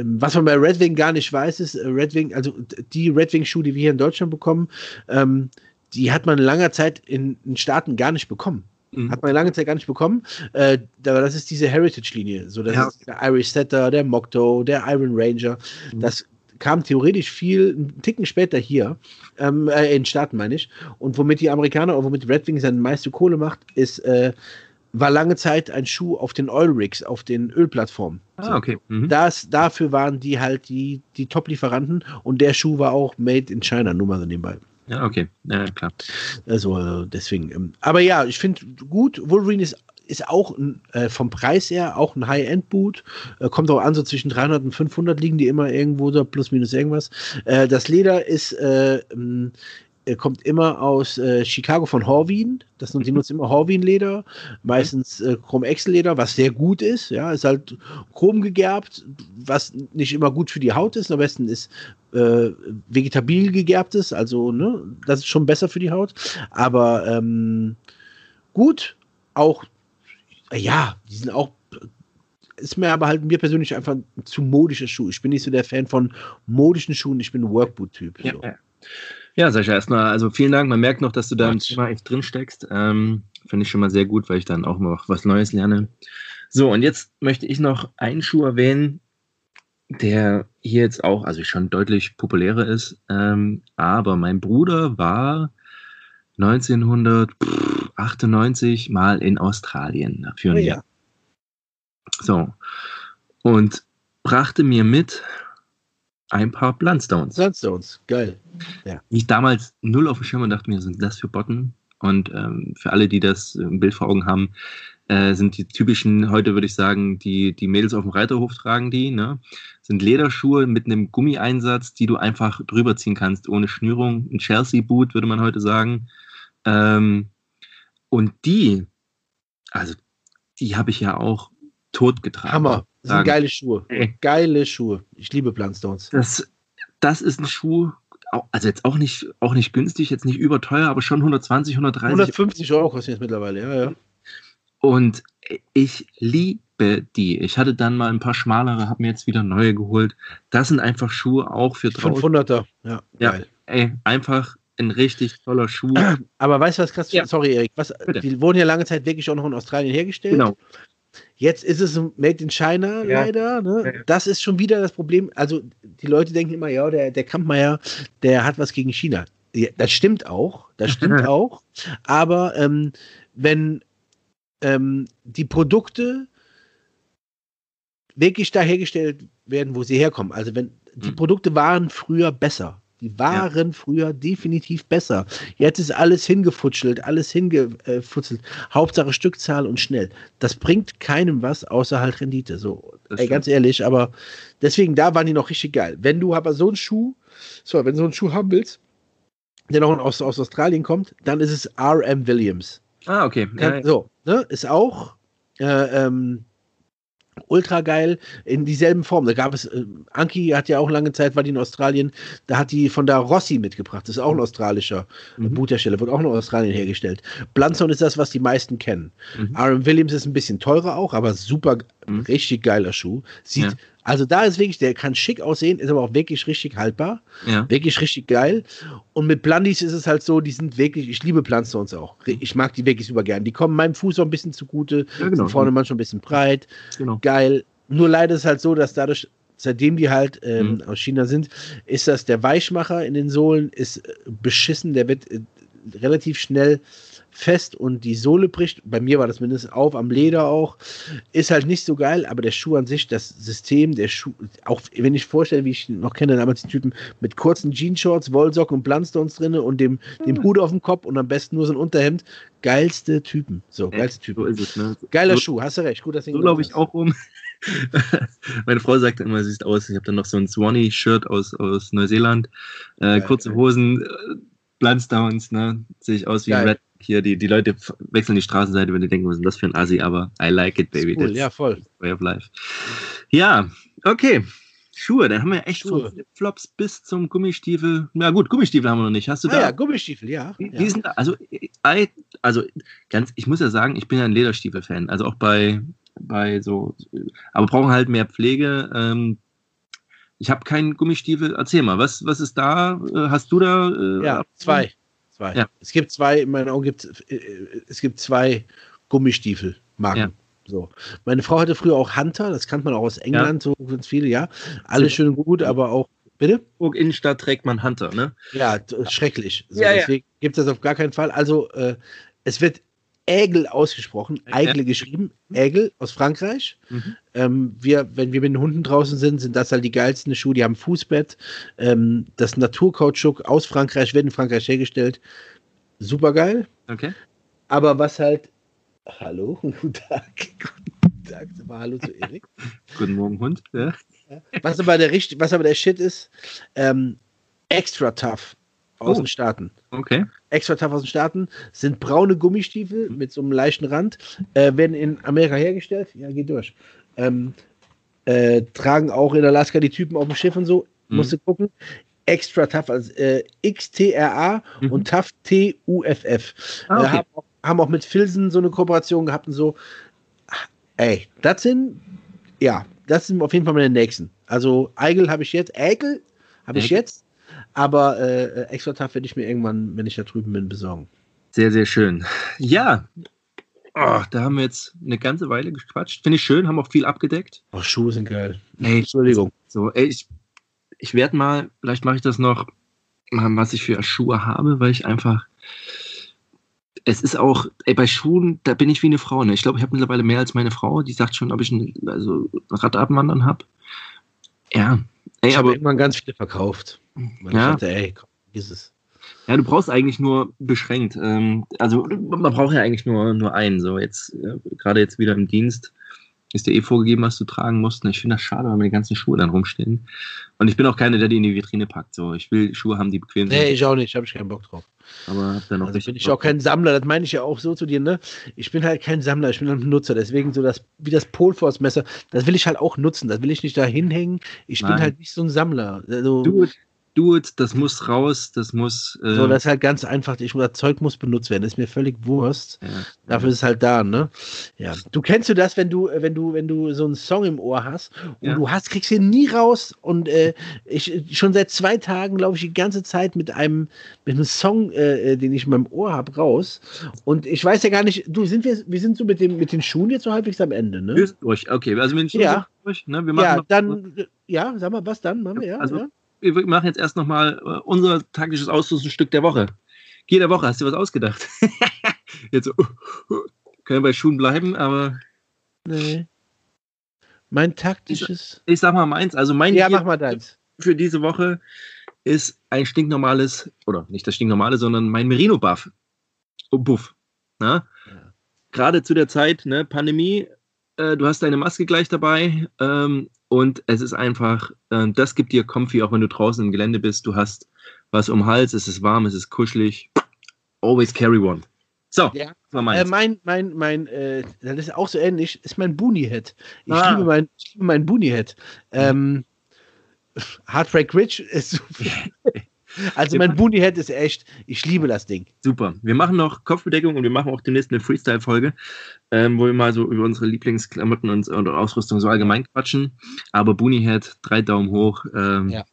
was man bei Red Wing gar nicht weiß, ist, äh, Red Wing, also die Red Wing-Schuhe, die wir hier in Deutschland bekommen, ähm, die hat man langer Zeit in den Staaten gar nicht bekommen. Mhm. Hat man lange Zeit gar nicht bekommen. Äh, das ist diese Heritage-Linie. So, das ja. ist der Irish Setter, der Mokto, der Iron Ranger. Mhm. Das kam theoretisch viel, einen Ticken später hier, ähm, äh, in den Staaten meine ich. Und womit die Amerikaner, oder womit Red Wing seine meiste Kohle macht, ist äh, war lange Zeit ein Schuh auf den Oil Rigs, auf den Ölplattformen. Ah, okay. Mhm. Das, dafür waren die halt die, die Top-Lieferanten und der Schuh war auch made in China, nur mal so nebenbei. Ja, okay. Ja, klar. Also deswegen. Ähm, aber ja, ich finde gut, Wolverine ist ist auch äh, vom Preis her auch ein High-End-Boot. Äh, kommt auch an, so zwischen 300 und 500 liegen die immer irgendwo da, plus minus irgendwas. Äh, das Leder ist äh, er kommt immer aus äh, Chicago von Horween. Das die nutzen immer Horween-Leder, meistens äh, Chrom-Excel-Leder, was sehr gut ist. Ja, ist halt chrom gegerbt, was nicht immer gut für die Haut ist. Am besten ist äh, vegetabil gegerbtes, also ne, das ist schon besser für die Haut. Aber ähm, gut, auch ja, die sind auch ist mir aber halt mir persönlich einfach ein zu modischer Schuh. Ich bin nicht so der Fan von modischen Schuhen, ich bin ein Workboot-Typ. So. ja. Ja, Sascha, erstmal, also vielen Dank. Man merkt noch, dass du da im Thema echt drin steckst. Ähm, Finde ich schon mal sehr gut, weil ich dann auch noch was Neues lerne. So, und jetzt möchte ich noch einen Schuh erwähnen, der hier jetzt auch, also schon deutlich populärer ist. Ähm, aber mein Bruder war 1900, 98 mal in Australien für ein Oh Jahr. ja. So. Und brachte mir mit ein paar Bloodstones. Sunstones, geil. Die ich damals null auf dem Schirm und dachte mir, sind das für Botten? Und ähm, für alle, die das im Bild vor Augen haben, äh, sind die typischen, heute würde ich sagen, die, die Mädels auf dem Reiterhof tragen die, ne? Sind Lederschuhe mit einem Gummieinsatz, die du einfach drüber ziehen kannst, ohne Schnürung. Ein Chelsea-Boot, würde man heute sagen. Ähm, und die, also die habe ich ja auch tot getragen. Hammer. Das sind geile Schuhe. Ey. Geile Schuhe. Ich liebe Blundstones. Das, das ist ein Schuh, also jetzt auch nicht, auch nicht günstig, jetzt nicht überteuer, aber schon 120, 130 150 Euro kosten jetzt mittlerweile, ja, ja. Und ich liebe die. Ich hatte dann mal ein paar schmalere, habe mir jetzt wieder neue geholt. Das sind einfach Schuhe auch für draußen. 500er, ja, Ja. geil. Ey, einfach ein richtig toller Schuh. Aber weißt du was krass? Ja. Sorry, Erik. Was, die wurden ja lange Zeit wirklich auch noch in Australien hergestellt. Genau. Jetzt ist es Made in China Ja. leider. Ne? Das ist schon wieder das Problem. Also die Leute denken immer, ja, der, der Kampmeier, der hat was gegen China. Ja, das stimmt auch, das stimmt auch. Aber ähm, wenn ähm, die Produkte wirklich da hergestellt werden, wo sie herkommen, also wenn die Mhm. Produkte waren früher besser. Die waren früher definitiv besser. Jetzt ist alles hingefutschelt, alles hingefutzelt. Hauptsache Stückzahl und schnell. Das bringt keinem was, außer halt Rendite. So, ey, ganz ehrlich, aber deswegen, da waren die noch richtig geil. Wenn du aber so einen Schuh, so, wenn du so einen Schuh haben willst, der noch aus, aus Australien kommt, dann ist es RM Williams. Ah, okay. Ja, ja. So, ne, ist auch äh, ähm, ultra geil in dieselben Formen. Da gab es, äh, Anki hat ja auch lange Zeit, war die in Australien, da hat die von da Rossi mitgebracht. Das ist auch ein australischer Mhm. Boothersteller, wird auch in Australien hergestellt. Blunstone ist das, was die meisten kennen. Mhm. RM Williams ist ein bisschen teurer auch, aber super, Mhm. richtig geiler Schuh. Sieht, Ja. Also da ist wirklich, der kann schick aussehen, ist aber auch wirklich richtig haltbar. ja. Wirklich richtig geil. Und mit Blundies ist es halt so, die sind wirklich, ich liebe Blundstones auch. Ich mag die wirklich super gern. Die kommen meinem Fuß auch ein bisschen zugute, Ja, genau. sind vorne manchmal ein bisschen breit, genau. geil. Nur leider ist es halt so, dass dadurch, seitdem die halt ähm, Mhm. aus China sind, ist das der Weichmacher in den Sohlen ist äh, beschissen, der wird äh, relativ schnell fest und die Sohle bricht. Bei mir war das mindestens auf, am Leder auch. Ist halt nicht so geil, aber der Schuh an sich, das System, der Schuh, auch wenn ich vorstelle, wie ich noch kenne, damals die Typen mit kurzen Jeanshorts, Wollsocken und Blundstones drinne und dem, dem Hut auf dem Kopf und am besten nur so ein Unterhemd. Geilste Typen. So, geilste So Typen. ist es, ne? Geiler so, Schuh, hast du recht. Gut, dass du So laufe ich auch rum. Meine Frau sagt immer, sie sieht aus. Ich habe dann noch so ein Swanee-Shirt aus, aus Neuseeland. Äh, Geil, kurze geil. Hosen, Blundstones, ne? Sehe ich aus wie ein Geil. Red. Hier, die, die Leute wechseln die Straßenseite, wenn die denken, was ist das für ein Assi, aber I like it, baby. Cool, That's ja, voll. way of life. Ja, okay. Schuhe, dann haben wir echt Schuhe. von Flipflops bis zum Gummistiefel. Na gut, Gummistiefel haben wir noch nicht. Hast du Ah, da? ja, Gummistiefel, ja. Wie, ja. wie sind da, also, I, also ganz, ich muss ja sagen, ich bin ja ein Lederstiefel-Fan. Also auch bei, bei so, aber brauchen halt mehr Pflege. Ähm, ich habe keinen Gummistiefel. Erzähl mal, was, was ist da? Äh, Hast du da? Äh, Ja, zwei. Zwei. Ja. Es gibt zwei, in meinen Augen gibt es gibt zwei Gummistiefelmarken. Ja. So. Meine Frau hatte früher auch Hunter, das kannte man auch aus England, so ganz viele, ja. Alles schön und gut, aber auch, bitte? Hamburg Innenstadt trägt man Hunter, ne? Ja, schrecklich. So, Ja, ja. deswegen gibt es das auf gar keinen Fall. Also, äh, es wird Ägel ausgesprochen. Eigle geschrieben, Ägel aus Frankreich. Mhm. Ähm, wir, wenn wir mit den Hunden draußen sind, sind das halt die geilsten Schuhe. Die haben Fußbett. Ähm, das Naturkautschuk aus Frankreich wird in Frankreich hergestellt. Super geil. Okay. Aber was halt. Hallo, guten Tag. Guten Tag. Mal Hallo zu Erik. Guten Morgen, Hund. Ja. Was aber der, was aber der Shit ist, ähm, extra tough aus Oh. den Staaten. Okay. Extra tough aus den Staaten sind braune Gummistiefel mit so einem leichten Rand, äh, werden in Amerika hergestellt. Ja, geht durch. Ähm, äh, tragen auch in Alaska die Typen auf dem Schiff und so. Mhm. Musst du gucken. Extra tough, also äh, XTRA Mhm. und tough T-U-F-F. Ah, Äh, okay. haben, auch- haben auch mit Filzen so eine Kooperation gehabt und so. Ey, das sind, ja, das sind auf jeden Fall meine nächsten. Also Eigel habe ich jetzt, Eigel habe ich jetzt, aber äh, extra tough werde ich mir irgendwann, wenn ich da drüben bin, besorgen. Sehr, sehr schön. Ja. Oh, da haben wir jetzt eine ganze Weile gequatscht. Finde ich schön, haben auch viel abgedeckt. Oh, Schuhe sind geil. Ey, Entschuldigung. So, ey, ich, ich werde mal, vielleicht mache ich das noch, was ich für Schuhe habe, weil ich einfach, es ist auch, ey, bei Schuhen, da bin ich wie eine Frau. Ne? Ich glaube, ich habe mittlerweile mehr als meine Frau. Die sagt schon, ob ich ein also Radabwandern habe. Ja, ey, ich aber. irgendwann ganz viele verkauft. Weil ja. ich dachte, ey, komm, ist es. Ja, du brauchst eigentlich nur beschränkt. Ähm, also man braucht ja eigentlich nur, nur einen. So jetzt, äh, gerade jetzt wieder im Dienst ist dir eh vorgegeben, was du tragen musst. Und ich finde das schade, weil mir die ganzen Schuhe dann rumstehen. Und ich bin auch keiner, der die in die Vitrine packt. So, ich will Schuhe haben, die bequem sind. Nee, ich auch nicht, habe ich keinen Bock drauf. Aber hab dann auch also bin ich auch kein Sammler, das meine ich ja auch so zu dir, ne? Ich bin halt kein Sammler, ich bin ein Nutzer. Deswegen so das, wie das Polforce-Messer, das will ich halt auch nutzen. Das will ich nicht da hinhängen. Ich Nein. bin halt nicht so ein Sammler. Also, du, it, das muss raus, das muss. Äh so, das ist halt ganz einfach. Ich, das Zeug muss benutzt werden. Das ist mir völlig Wurst. Ja. Dafür ist es halt da, ne? Ja. Du kennst du das, wenn du, wenn du, wenn du so einen Song im Ohr hast und ja. du hast, kriegst ihn nie raus und äh, ich schon seit zwei Tagen laufe ich die ganze Zeit mit einem, mit einem Song, äh, äh den ich in meinem Ohr habe, raus. Und ich weiß ja gar nicht, du sind wir, wir sind so mit dem, mit den Schuhen jetzt so halbwegs am Ende, ne? Durch. Okay, also wenn ich ja. durch, ne? Wir machen ja, dann, ja, sag mal, was dann machen wir, ja. Also, ja wir machen jetzt erst nochmal uh, unser taktisches Ausrüstungsstück der Woche. Jede Woche hast du was ausgedacht. jetzt so, uh, uh, können bei Schuhen bleiben, aber. Nee. Mein taktisches. Ich, ich sag mal meins. Also mein ja, mach mal deins. für diese Woche ist ein stinknormales, oder nicht das stinknormale, sondern mein Merino-Buff. Oh, Buff. Ja. Gerade zu der Zeit, ne, Pandemie, äh, du hast deine Maske gleich dabei. Ähm, und es ist einfach, äh, das gibt dir Comfy, auch wenn du draußen im Gelände bist. Du hast was um den Hals, es ist warm, es ist kuschelig. Always carry one. So, ja. war meins. Äh, mein, mein, mein, äh, das ist auch so ähnlich, ist mein Boonie-Head. Ich, ah. liebe mein, ich liebe mein Boonie-Head. Ähm, Heartbreak Ridge ist so Also mein Boonie Head ist echt, ich liebe das Ding. Super. Wir machen noch Kopfbedeckung und wir machen auch demnächst eine Freestyle-Folge, ähm, wo wir mal so über unsere Lieblingsklamotten und, und Ausrüstung so allgemein quatschen. Aber Boonie Head, drei Daumen hoch, ähm, ja.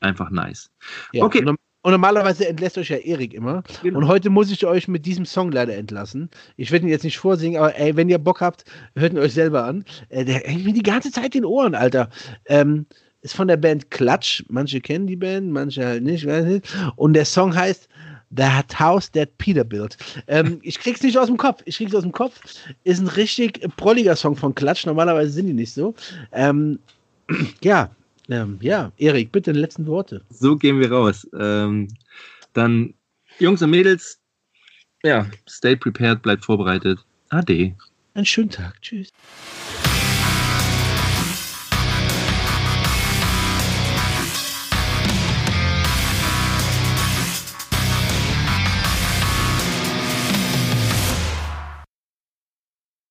einfach nice. Ja, okay. Und, und normalerweise entlässt euch ja Erik immer. Genau. Und heute muss ich euch mit diesem Song leider entlassen. Ich werde ihn jetzt nicht vorsingen, aber ey, wenn ihr Bock habt, hört ihn euch selber an. Äh, der hängt mir die ganze Zeit in den Ohren, Alter. Ähm, ist von der Band Klatsch. Manche kennen die Band, manche halt nicht, weiß nicht. Und der Song heißt That House That Peter Built. Ähm, ich krieg's nicht aus dem Kopf. Ich krieg's aus dem Kopf. Ist ein richtig prolliger Song von Klatsch. Normalerweise sind die nicht so. Ähm, ja, ähm, ja, Erik, bitte die letzten Worte. So gehen wir raus. Ähm, dann, Jungs und Mädels, ja, stay prepared, bleibt vorbereitet. Ade. Einen schönen Tag. Tschüss.